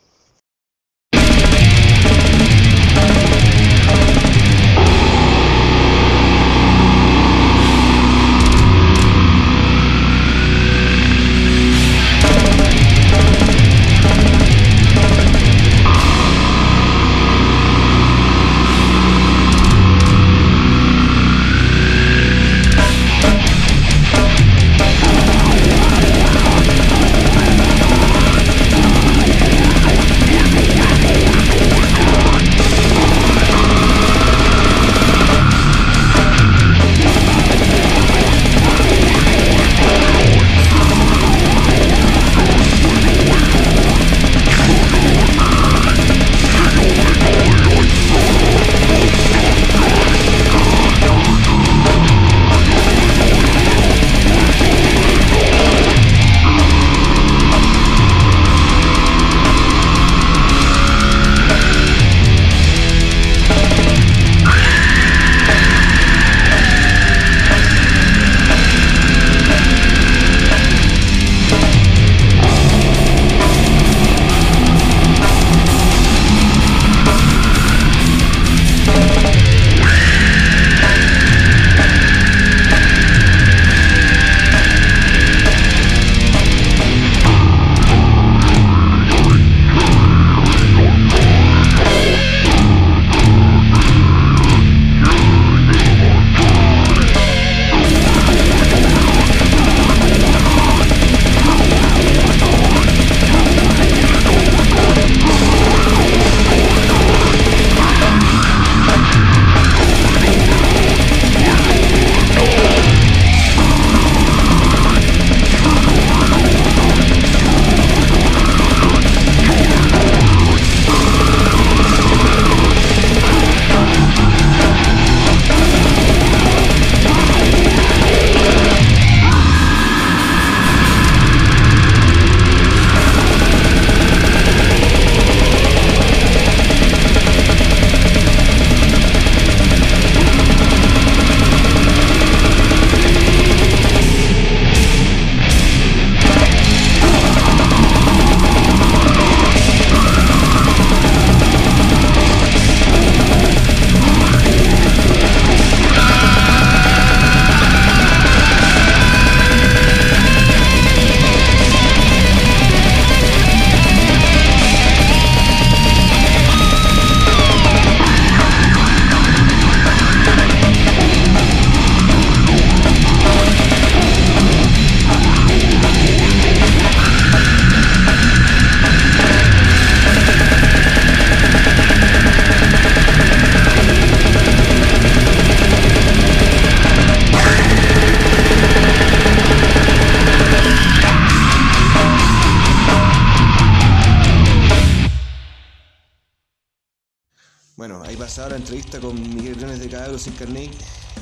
Pasada la entrevista con Miguel Granes de Cabros Incarnate,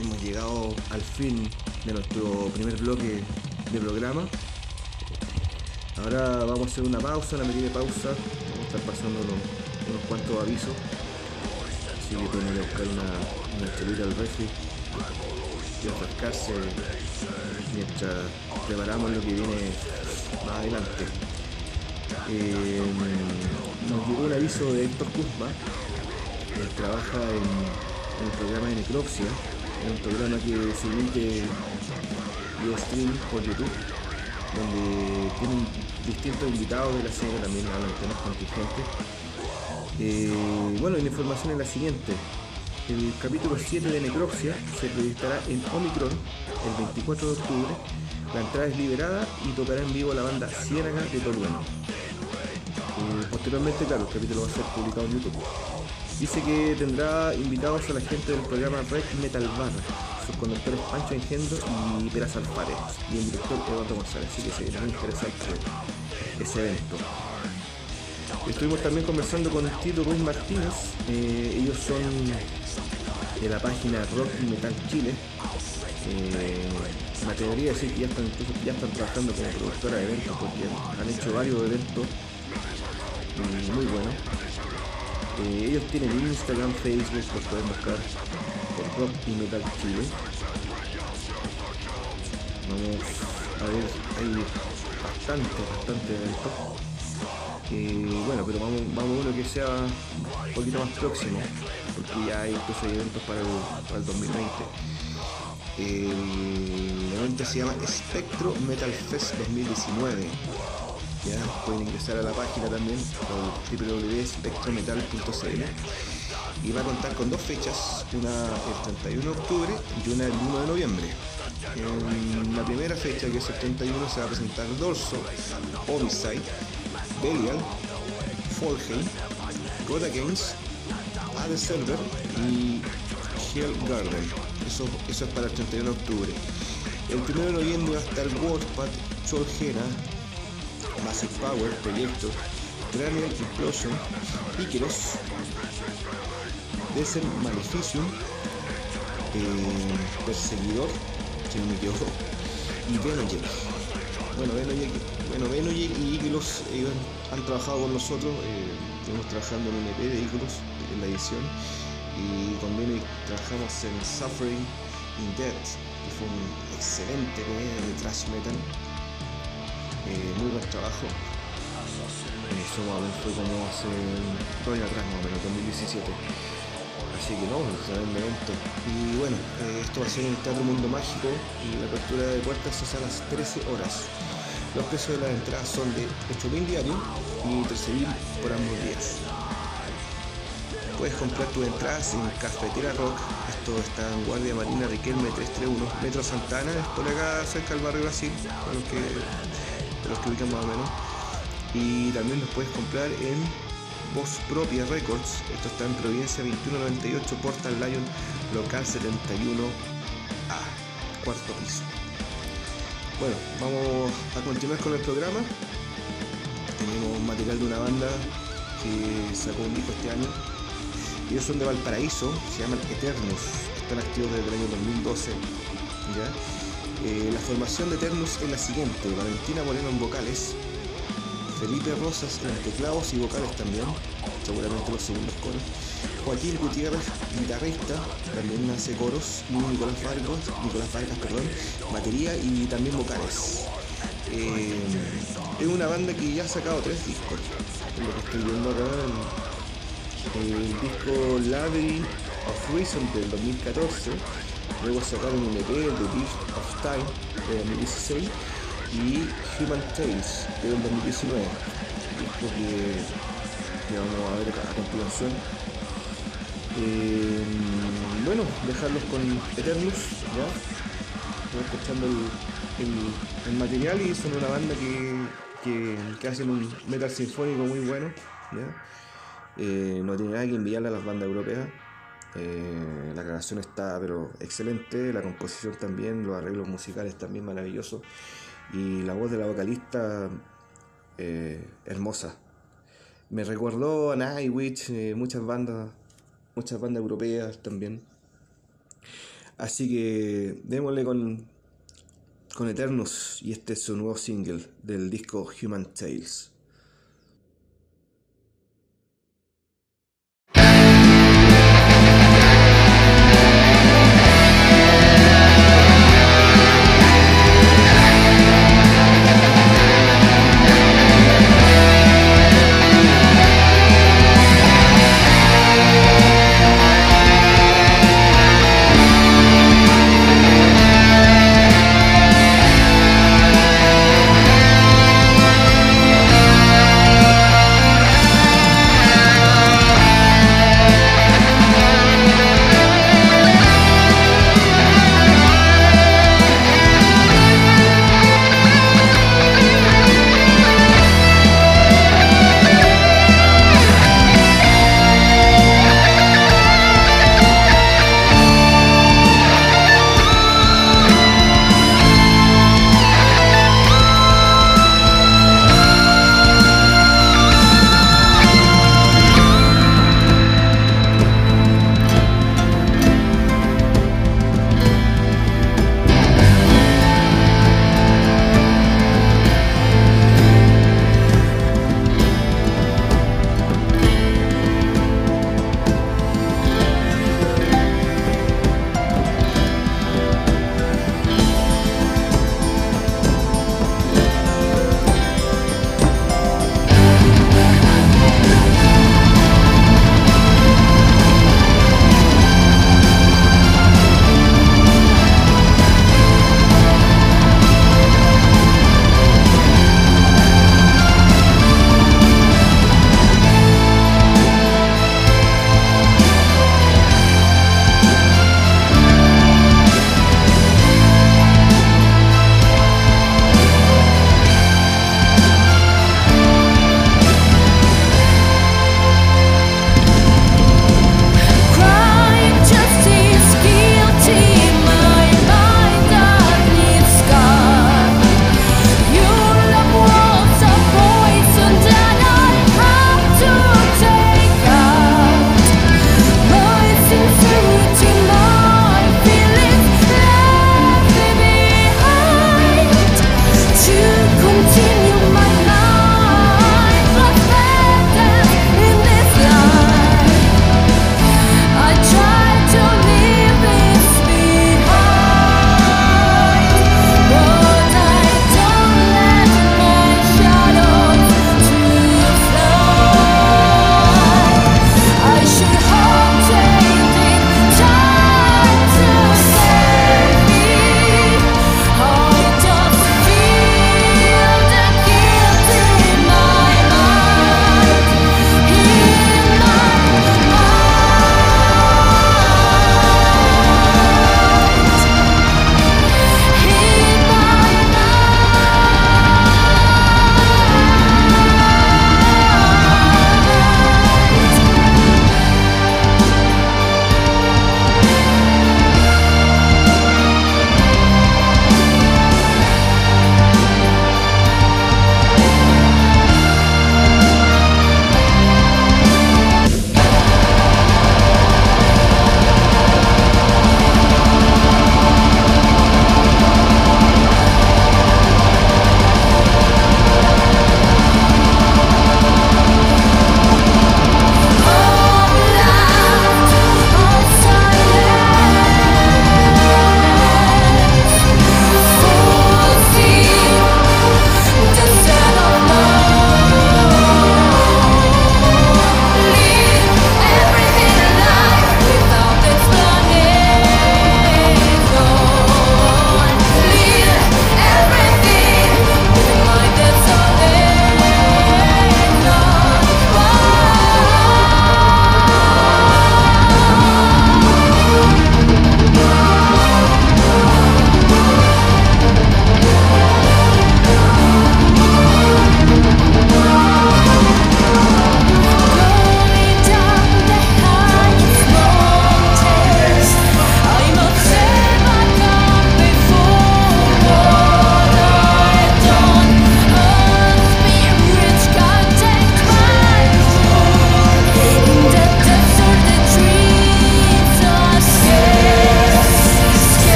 hemos llegado al fin de nuestro primer bloque de programa. Ahora vamos a hacer una pausa, una pequeña pausa. Vamos a estar pasando unos, cuantos avisos. Así que pueden ir buscar una, una al refri y refrescarse mientras preparamos lo que viene más adelante. Eh, nos llegó un aviso de Héctor Kuzma, trabaja en, el programa de Necropsia, un programa que se emite vía stream por YouTube, donde tienen distintos invitados de la serie también hablan temas contingentes. Eh, bueno, la información es la siguiente. El capítulo 7 de Necropsia se proyectará en Omicron el 24 de octubre. La entrada es liberada y tocará en vivo la banda Ciénaga de Torueno. Eh, posteriormente, claro, el capítulo va a ser publicado en YouTube. Dice que tendrá invitados a la gente del programa Red Metal Bar, sus conductores Pancho Engendro y Peras Alfares, y el director Eduardo González, así que muy interesante ese evento. Estuvimos también conversando con Tito Ruiz Martínez, eh, ellos son de la página Rock Metal Chile. Eh, me decir que ya están, ya están trabajando como productora de eventos porque han hecho varios eventos eh, muy buenos. Eh, ellos tienen Instagram, Facebook, los pueden buscar por Rock y Metal Chile. Vamos a ver, hay bastante, bastante eventos. Eh, bueno, pero vamos, vamos a uno que sea un poquito más próximo, porque ya hay incluso eventos para el, 2020. El evento se llama Spectro Metal Fest 2019. Ya pueden ingresar a la página también www.spectrometal.cl y va a contar con dos fechas, una el 31 de octubre y una el 1 de noviembre. En la primera fecha, que es el 31, se va a presentar Dorso, Homicide, Belial, Folheim, God Against, Ade Server y Hell Garden. Eso, eso es para el 31 de octubre. El 1 de noviembre va a estar Warpath, Cholgena, Massive Power, Proyecto, Cranial Implosion, Icarus, Desert Maleficium, eh, Perseguidor, si no me y Venojek. Bueno, bueno, y ellos han trabajado con nosotros, eh, estuvimos trabajando en un EP de Iglus en la edición y con Veno trabajamos en Suffering in Death, que fue un excelente EP de thrash metal, eh, muy buen trabajo. Eso fue como hace dos años atrás, más o menos, 2017. Así que no, un evento. Y bueno, eh, esto va a ser en el Teatro Mundo Mágico y la apertura de puertas es a las 13 horas. Los precios de las entradas son de 8.000 diarios y 13.000 por ambos días. Puedes comprar tus entradas en Cafetera Rock, esto está en Guardia Marina Riquelme 331, Metro Santana, por acá cerca del barrio Brasil, para los que ubican más o menos. Y también los puedes comprar en Voz Propia Records, esto está en Providencia 2198, Portal Lion, local 71A, cuarto piso. Bueno, vamos a continuar con el programa. Tenemos material de una banda que sacó un disco este año. Ellos son de Valparaíso, se llaman Eternus, están activos desde el año 2012. Eh, la formación de Eternus es la siguiente: Valentina Moreno en vocales, Felipe Rosas en teclados y vocales también, seguramente los segundos coros. Joaquín Gutiérrez, guitarrista, también hace coros, y Nicolás Vargas, Nicolás Vargas, perdón, batería y también vocales. Eh, es una banda que ya ha sacado tres discos, lo que estoy viendo acá, el, disco Labyrinth of Reason del 2014, luego sacaron un EP, The Beast Time, de 2016, y Human Tales, del 2019, disco que, vamos a ver a continuación. Eh, bueno, dejarlos con Eternus, ¿ya? escuchando el, material y son una banda que, que, hacen un metal sinfónico muy bueno, eh, no tiene nada que enviarle a las bandas europeas. Eh, la grabación está pero excelente, la composición también, los arreglos musicales también maravillosos y la voz de la vocalista hermosa. Me recordó a Nightwish, muchas bandas muchas bandas europeas también. Así que démosle con, con Eternus y este es su nuevo single del disco Human Tales.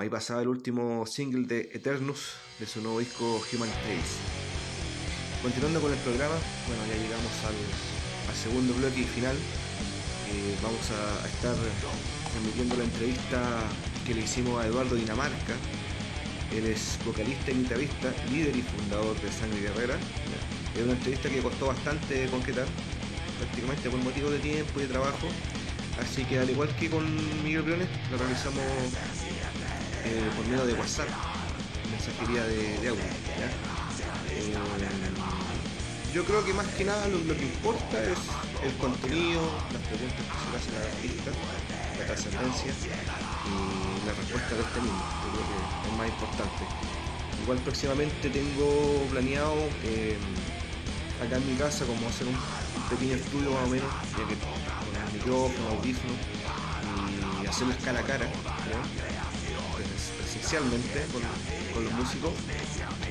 Ahí pasaba el último single de Eternus de su nuevo disco Human Tales. Continuando con el programa, bueno, ya llegamos al, segundo bloque y final. Eh, vamos a, estar transmitiendo la entrevista que le hicimos a Eduardo Dinamarca. Él es vocalista y guitarrista, líder y fundador de Sangre Guerrera. Es una entrevista que costó bastante concretar, prácticamente por motivo de tiempo y de trabajo. Así que al igual que con Miguel Briones, lo realizamos eh, por medio de WhatsApp, mensajería de, de audio. Eh, yo creo que más que nada lo, que importa es el contenido, las preguntas que se le hacen al artista, la trascendencia y la respuesta de este mismo. Yo creo que es más importante. Igual próximamente tengo planeado eh, acá en mi casa como hacer un, pequeño estudio más o menos, ya que con el micrófono, audífono y hacerlas cara a cara presencialmente con, los músicos.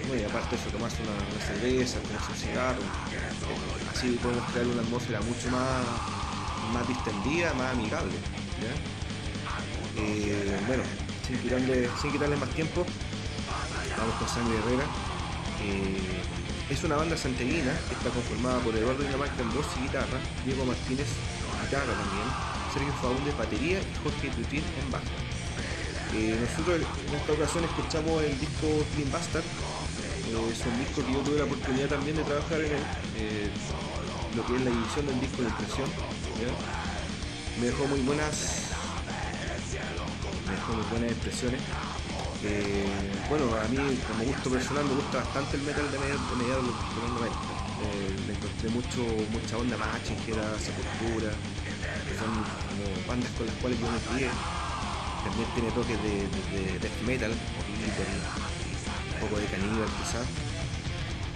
y aparte eso, tomarse una, cerveza, tomarse un cigarro. Así podemos crear una atmósfera mucho más, más distendida, más amigable. Eh, bueno, sin quitarle, sin quitarle más tiempo, vamos con Sangre Herrera. Eh, es una banda santeguina que está conformada por Eduardo Dinamarca en voz y guitarra, Diego Martínez guitarra también, Sergio Faúndez batería y Jorge Tutín en bajo. Eh, nosotros en esta ocasión escuchamos el disco Clean Bastard. Eh, es un disco que yo tuve la oportunidad también de trabajar en él, eh, lo que es la edición del disco de impresión. Me dejó muy buenas me dejó muy buenas impresiones. bueno, a mí como gusto personal me gusta bastante el metal de mediados de, los 90. le encontré mucho, mucha onda más, chinchera, sepultura, que son como bandas con las cuales yo me crié también tiene toques de, death metal, un poco de caníbal quizás.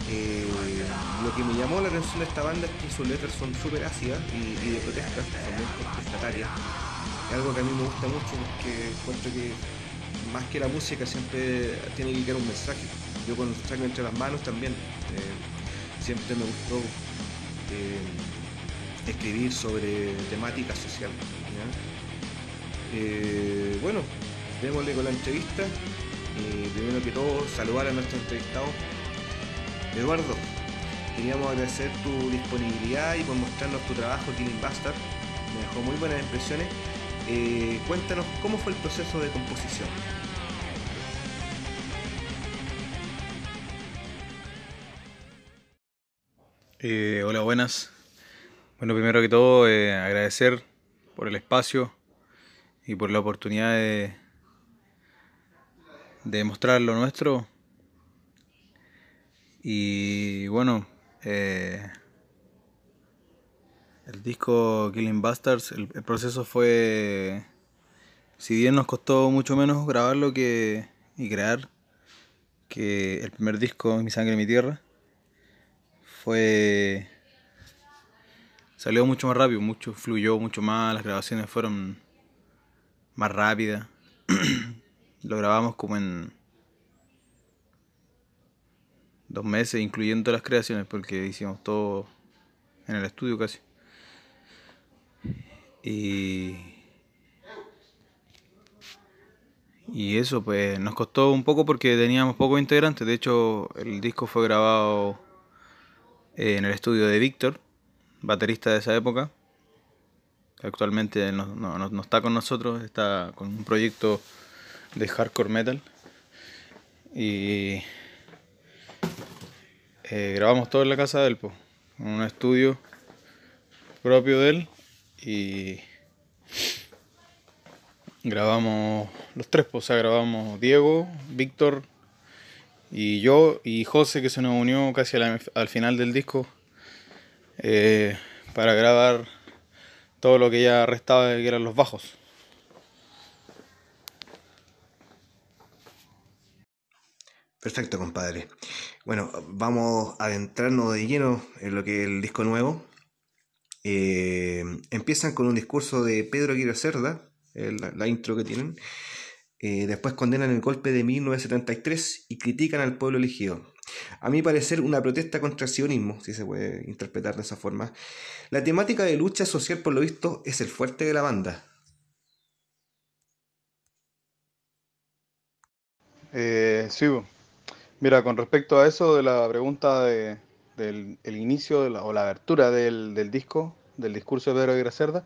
Eh, lo que me llamó la atención de esta banda es que sus letras son súper ácidas y, de protesta, son muy contestatarias. Es algo que a mí me gusta mucho porque encuentro que más que la música siempre tiene que quedar un mensaje. Yo con saco entre las manos también eh, siempre me gustó eh, escribir sobre temática social. Eh, bueno, démosle con la entrevista. primero que todo, saludar a nuestro entrevistado. Eduardo, queríamos agradecer tu disponibilidad y por mostrarnos tu trabajo, Killing Bastard. Me dejó muy buenas impresiones. Eh, cuéntanos cómo fue el proceso de composición. Eh, hola, buenas. Bueno, primero que todo, agradecer por el espacio y por la oportunidad de, de mostrar lo nuestro. Y bueno, eh, el disco Killing Bastards, el, proceso fue, si bien nos costó mucho menos grabarlo que, y crear que el primer disco, Mi Sangre, Mi Tierra, fue... Salió mucho más rápido, mucho fluyó mucho más, las grabaciones fueron más rápida. *clears throat* lo grabamos como en dos meses, incluyendo las creaciones, porque hicimos todo en el estudio casi. Y, y eso pues nos costó un poco porque teníamos pocos integrantes. De hecho, el disco fue grabado en el estudio de Víctor, baterista de esa época actualmente no, no, está con nosotros, está con un proyecto de hardcore metal. Y eh, grabamos todo en la casa de él, en un estudio propio de él. Y grabamos los tres, pues, o sea, grabamos Diego, Víctor y yo y José que se nos unió casi al final del disco eh, para grabar todo lo que ya restaba que eran los bajos. Perfecto, compadre. Bueno, vamos a adentrarnos de lleno en lo que es el disco nuevo. Eh, empiezan con un discurso de Pedro Aguirre Cerda, la, la, intro que tienen. Eh, después condenan el golpe de 1973 y critican al pueblo elegido. A mi parecer, una protesta contra el sionismo, si se puede interpretar de esa forma. La temática de lucha social, por lo visto, es el fuerte de la banda. Eh, sí, mira, con respecto a eso de la pregunta de, del el inicio o la abertura del, del, disco, del discurso de Pedro de Gracerda,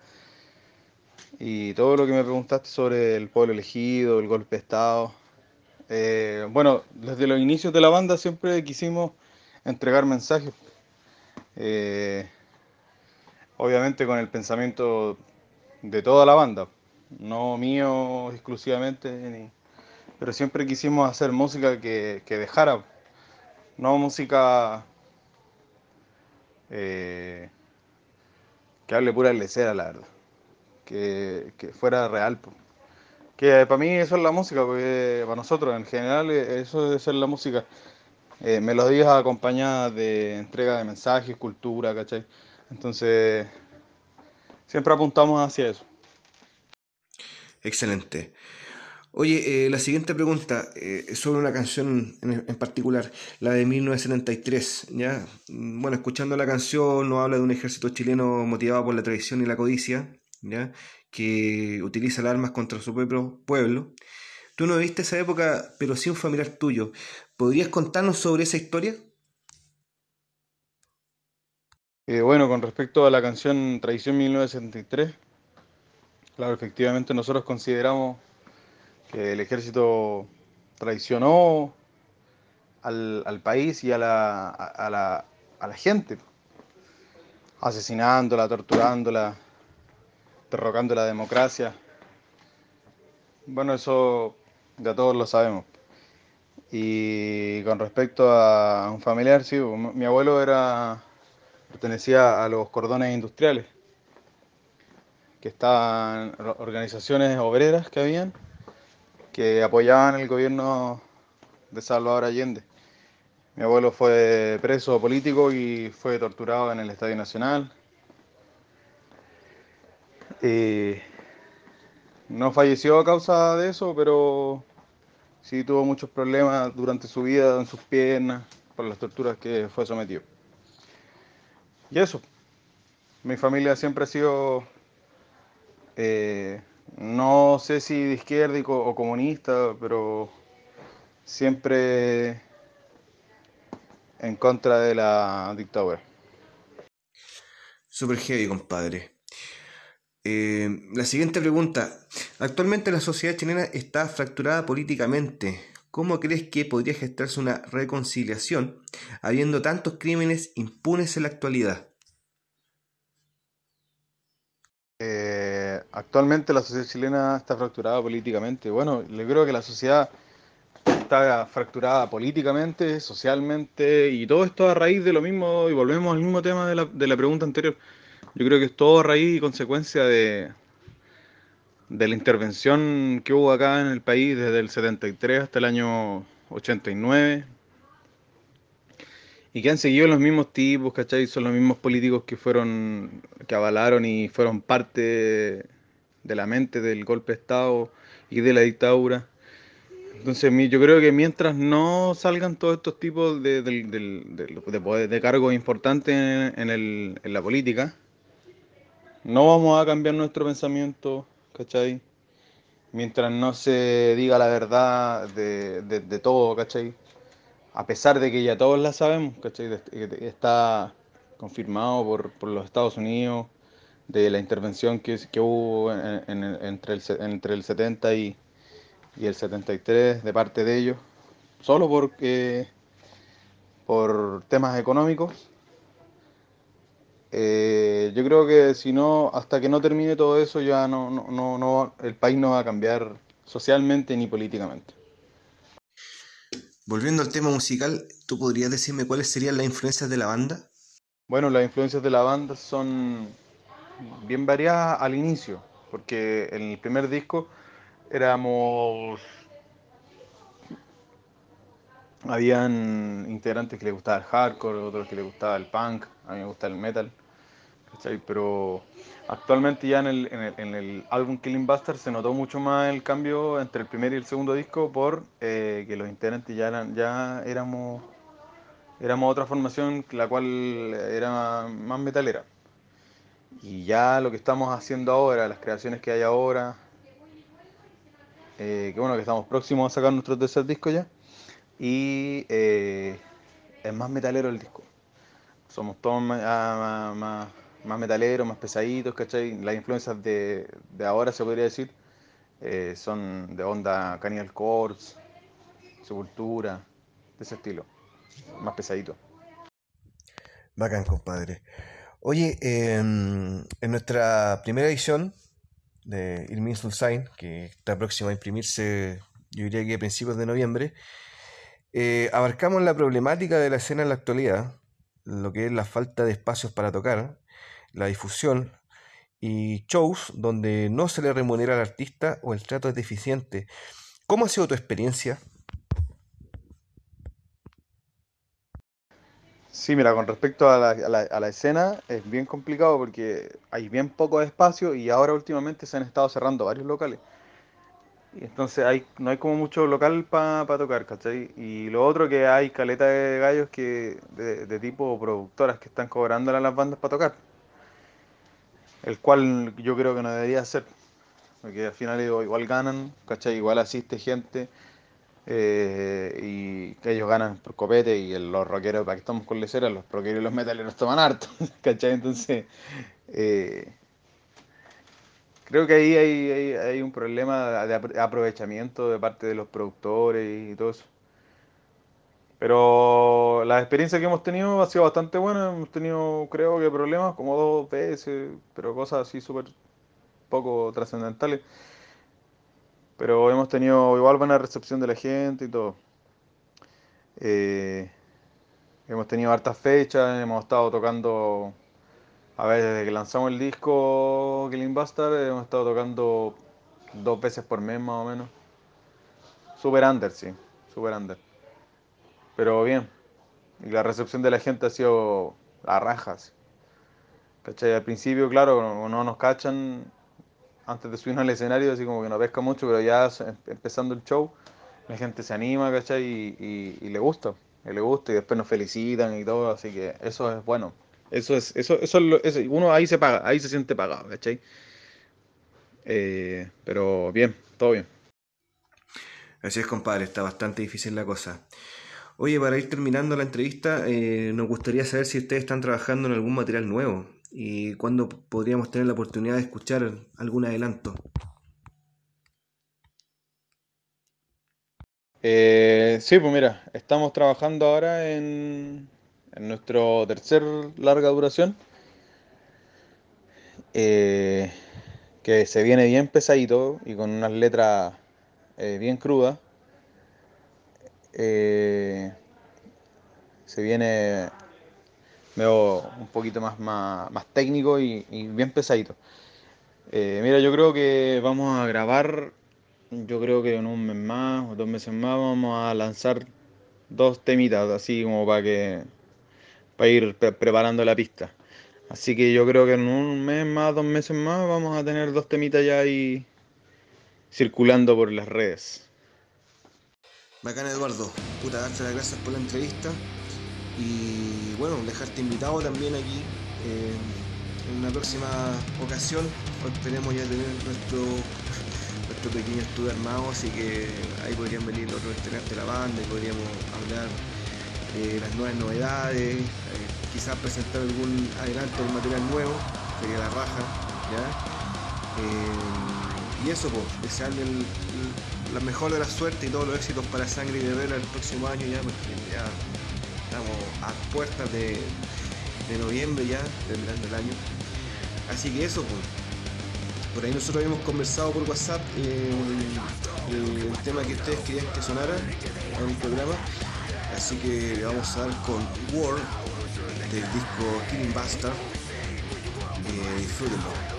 y todo lo que me preguntaste sobre el pueblo elegido, el golpe de Estado. Eh, bueno, desde los inicios de la banda siempre quisimos entregar mensajes. Eh, obviamente con el pensamiento de toda la banda, no mío exclusivamente, pero siempre quisimos hacer música que, que dejara, no música eh, que hable pura lecera, la verdad, que, que fuera real. Que para mí eso es la música, porque para nosotros en general eso debe ser la música. Eh, melodías acompañadas de entrega de mensajes, cultura, ¿cachai? Entonces, siempre apuntamos hacia eso. Excelente. Oye, eh, la siguiente pregunta eh, es sobre una canción en, particular, la de 1973, ¿ya? Bueno, escuchando la canción nos habla de un ejército chileno motivado por la traición y la codicia, Que utiliza las armas contra su propio pueblo. Tú no viste esa época, pero sí un familiar tuyo. ¿Podrías contarnos sobre esa historia? Eh, bueno, con respecto a la canción Traición 1973, claro, efectivamente nosotros consideramos que el ejército traicionó al, al país y a la, a, la, a la gente, asesinándola, torturándola, derrocando la democracia. Bueno, eso ya todos lo sabemos. Y con respecto a un familiar, sí, mi abuelo era pertenecía a los cordones industriales, que estaban organizaciones obreras que habían que apoyaban el gobierno de Salvador Allende. Mi abuelo fue preso político y fue torturado en el Estadio Nacional. Y no falleció a causa de eso, pero sí tuvo muchos problemas durante su vida en sus piernas por las torturas que fue sometido. Y eso, mi familia siempre ha sido eh, no sé si de izquierda o comunista, pero siempre en contra de la dictadura. Super heavy, compadre. Eh, la siguiente pregunta. Actualmente la sociedad chilena está fracturada políticamente. ¿Cómo crees que podría gestarse una reconciliación habiendo tantos crímenes impunes en la actualidad? Eh, actualmente la sociedad chilena está fracturada políticamente. Bueno, yo creo que la sociedad está fracturada políticamente, socialmente, y todo esto a raíz de lo mismo, y volvemos al mismo tema de la, de la pregunta anterior. Yo creo que es todo a raíz y consecuencia de, de la intervención que hubo acá en el país desde el 73 hasta el año 89, y que han seguido los mismos tipos, ¿cachai? Son los mismos políticos que fueron, que avalaron y fueron parte de la mente del golpe de Estado y de la dictadura. Entonces yo creo que mientras no salgan todos estos tipos de, de, de, de cargos importantes en, el, en, la política, no vamos a cambiar nuestro pensamiento, ¿cachai? Mientras no se diga la verdad de, todo, ¿cachai? a pesar de que ya todos la sabemos, ¿cachai? está confirmado por, por, los Estados Unidos de la intervención que, que hubo en, en, entre, el, entre el 70 y, y, el 73 de parte de ellos, solo porque por temas económicos. Eh, yo creo que si no, hasta que no termine todo eso, ya no, no, no, el país no va a cambiar socialmente ni políticamente. Volviendo al tema musical, ¿tú podrías decirme cuáles serían las influencias de la banda? Bueno, las influencias de la banda son bien variadas al inicio, porque en el primer disco éramos... Habían integrantes que les gustaba el hardcore, otros que les gustaba el punk, a mí me gusta el metal, Pero Actualmente ya en el, en el, en el álbum Killing Bastard se notó mucho más el cambio entre el primer y el segundo disco por eh, que los integrantes ya eran ya éramos éramos otra formación la cual era más metalera. Y ya lo que estamos haciendo ahora, las creaciones que hay ahora, eh, que bueno, que estamos próximos a sacar nuestro tercer disco ya. Y eh, es más metalero el disco. Somos todos más, ah, más, más metaleros, más pesaditos, ¿cachai? Las influencias de, de ahora, se podría decir, eh, son de onda Cannibal Corpse, Sepultura, de ese estilo, más pesadito. Bacán, compadre. Oye, em, en nuestra primera edición de Il Sign, que está próxima a imprimirse, yo diría que a principios de noviembre, eh, abarcamos la problemática de la escena en la actualidad, lo que es la falta de espacios para tocar, la difusión y shows donde no se le remunera al artista o el trato es deficiente. ¿Cómo ha sido tu experiencia? Sí, mira, con respecto a la, a la- a la escena es bien complicado porque hay bien poco espacio y ahora últimamente se han estado cerrando varios locales. Y entonces hay, no hay como mucho local para tocar, ¿cachai? Y lo otro que hay caleta de gallos que de, de tipo productoras que están cobrando a las bandas para tocar. El cual yo creo que no debería ser. Porque al final igual ganan, ¿cachai? Igual asiste gente. eh, y ellos ganan por copete y los rockeros, para que estamos con leceras, los rockeros y los metaleros toman harto, *laughs* ¿cachai? Entonces, eh, creo que ahí hay, hay- hay un problema de apro- aprovechamiento de parte de los productores y todo eso. Pero la experiencia que hemos tenido ha sido bastante buena. Hemos tenido, creo que, problemas como dos veces, pero cosas así súper poco trascendentales. Pero hemos tenido igual buena recepción de la gente y todo. Eh, hemos tenido hartas fechas, hemos estado tocando, a ver, desde que lanzamos el disco Killing Bastard, hemos estado tocando dos veces por mes más o menos. Super under, sí, super under. Pero bien. Y la recepción de la gente ha sido a rajas. ¿Cachai? Al principio, claro, no, no nos cachan antes de subirnos al escenario, así como que no pesca mucho, pero ya em- empezando el show, la gente se anima, ¿cachai? Y, y- le gusta, y le gusta, y después nos felicitan y todo, así que eso es bueno. Eso es, eso, eso es lo- uno ahí se paga, ahí se siente pagado, ¿cachai? Eh, pero bien, todo bien. Así es, compadre, está bastante difícil la cosa. Oye, para ir terminando la entrevista, eh, nos gustaría saber si ustedes están trabajando en algún material nuevo y cuándo podríamos tener la oportunidad de escuchar algún adelanto. Eh, sí, pues mira, estamos trabajando ahora en, en nuestro tercer larga duración, eh, que se viene bien pesadito y con unas letras eh, bien crudas. Eh, se viene un poquito más, más, más técnico y, bien pesadito. Eh, mira, yo creo que vamos a grabar, yo creo que en un mes más o dos meses más vamos a lanzar dos temitas, así como para que para ir pre- preparando la pista. Así que yo creo que en un mes más, dos meses más, vamos a tener dos temitas ya ahí circulando por las redes. Bacán, Eduardo. Puta, darte las gracias por la entrevista y bueno, dejarte invitado también aquí eh, en una próxima ocasión. Esperemos ya tener nuestro, *laughs* nuestro pequeño estudio armado, así que ahí podrían venir otros integrantes de la banda y podríamos hablar de las nuevas novedades, eh, quizás presentar algún adelanto del material nuevo, sería la raja, ¿ya? Eh, y eso, pues, desearle el- el- la mejor de la suerte y todos los éxitos para Sangre y Guerrera el próximo año ya, porque ya estamos a puertas de, noviembre ya, terminando el año. Así que eso, pues. Por ahí nosotros habíamos conversado por WhatsApp eh, el, tema que ustedes querían que sonara en el programa. Así que vamos a dar con War del disco Killing Bastard. Eh, disfrútenlo.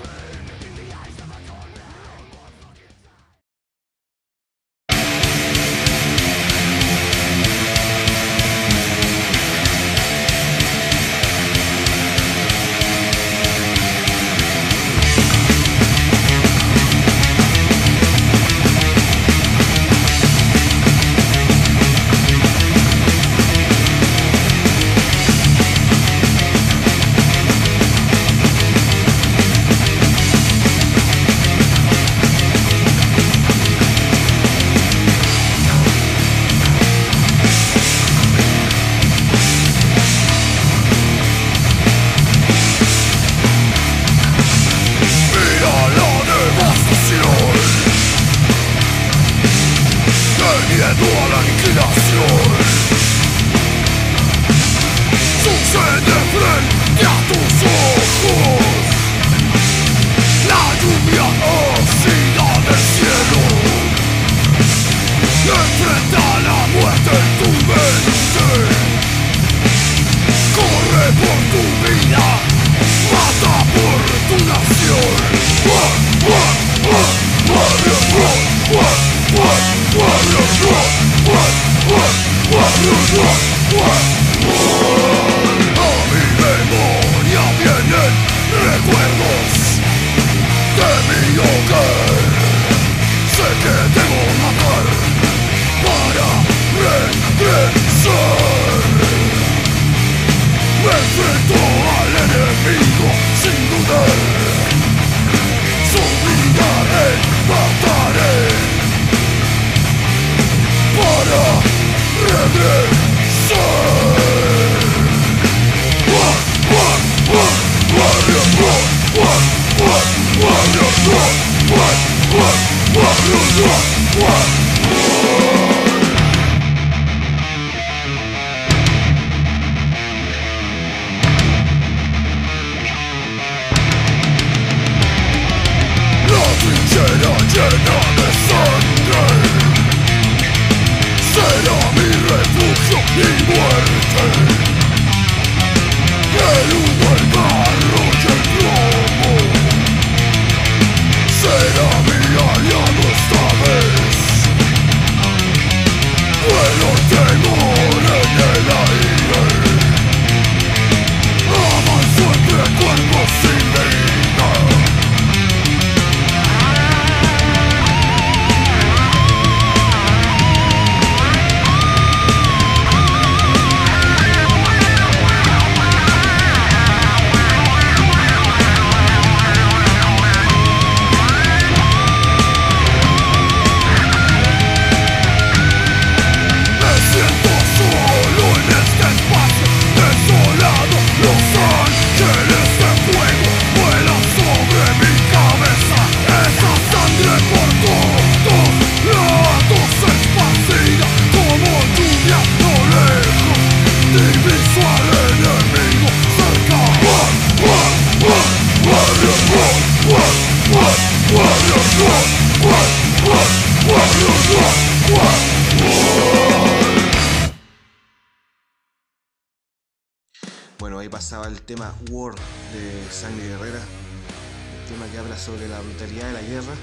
Pasaba el tema War de Sangre Guerrera, el tema que habla sobre la brutalidad de la guerra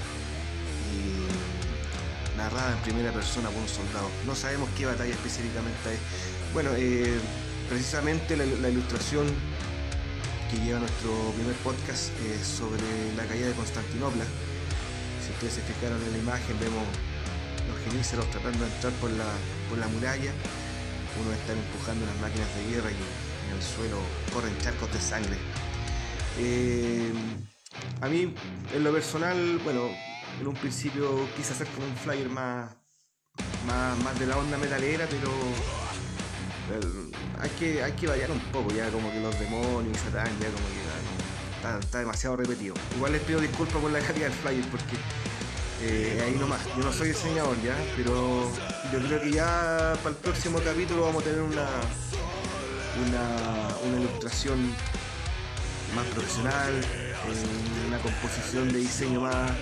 y narrada en primera persona por un soldado. No sabemos qué batalla específicamente es. Bueno, eh, precisamente la, ilustración que lleva nuestro primer podcast es sobre la caída de Constantinopla. Si ustedes se fijaron en la imagen, vemos los geníceros tratando de entrar por la, por la muralla. Uno están empujando las máquinas de guerra y en el suelo corren charcos de sangre. Eh, a mí, en lo personal, bueno, en un principio quise hacer como un flyer más, más, más de la onda metalera, pero el- hay, que, hay que variar un poco, ya como que los demonios Satán, ya como que está, está demasiado repetido. Igual les pido disculpas por la calidad del flyer, porque eh, ahí nomás, yo no soy diseñador ya, pero yo creo que ya para el próximo capítulo vamos a tener una, una, una ilustración más profesional, eh, una composición de diseño más,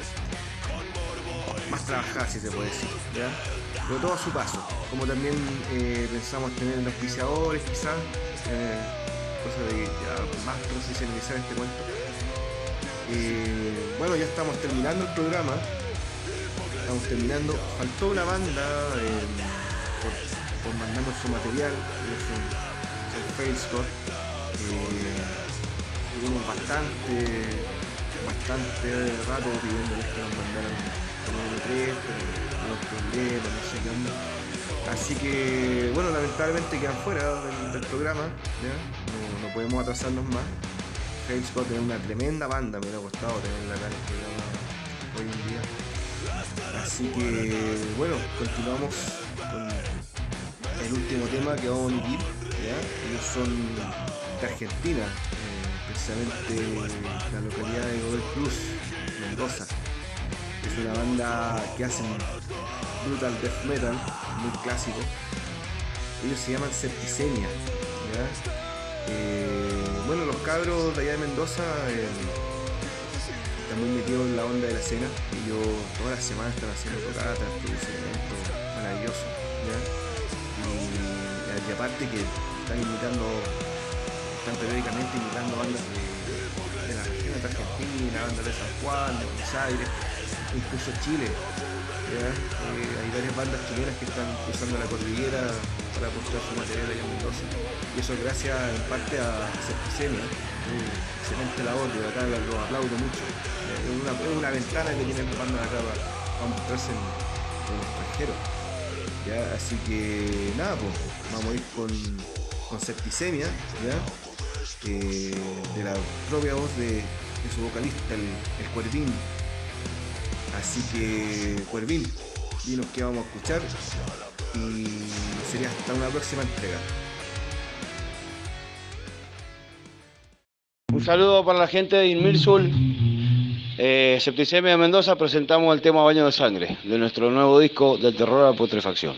más trabajada, si se puede decir, ¿ya? Pero todo a su paso, como también eh, pensamos tener auspiciadores quizás, eh, cosa de más profesionalizar este cuento. Eh, bueno, ya estamos terminando el programa, estamos terminando, faltó una banda por, por mandarnos su material, es un, es el Failscore. Eh, bastante, bastante rato pidiéndoles que nos mandaran como MP3, pero unos problemas, no sé qué onda. Así que, bueno, lamentablemente quedan fuera del, programa. No, no podemos atrasarnos más. Failscore es una tremenda banda, me hubiera costado tenerla acá en el programa hoy en día. Así que, bueno, continuamos con el último tema que vamos a emitir. Ellos son de Argentina, eh, precisamente la localidad de Godoy Cruz, Mendoza. Es una banda que hacen brutal death metal, muy clásico. Ellos se llaman Septicemia. ¿ya? Eh, bueno, los cabros de allá de Mendoza eh, están muy metidos en la onda de la escena. Ellos todas las semanas están haciendo tocatas, produciendo eventos maravillosos. Aparte que están imitando, están periódicamente imitando bandas de, de la de Argentina, bandas de San Juan, de Buenos Aires, incluso Chile. Eh, hay varias bandas chilenas que están cruzando la cordillera para mostrar su material allá en. Y eso gracias en parte a Septicemia. Excelente labor, de acá lo aplaudo mucho. Es una, ventana que tienen las bandas acá para, mostrarse en, en el. Así que nada, pues vamos a ir con, con Septicemia, de la propia voz de, de su vocalista, el, el Cuervín. Así que, Cuervín, dinos qué vamos a escuchar y sería hasta una próxima entrega. Un saludo para la gente de Inmirsul. Eh, Septicemia de Mendoza presentamos el tema Baño de Sangre de nuestro nuevo disco Del Terror a la Putrefacción.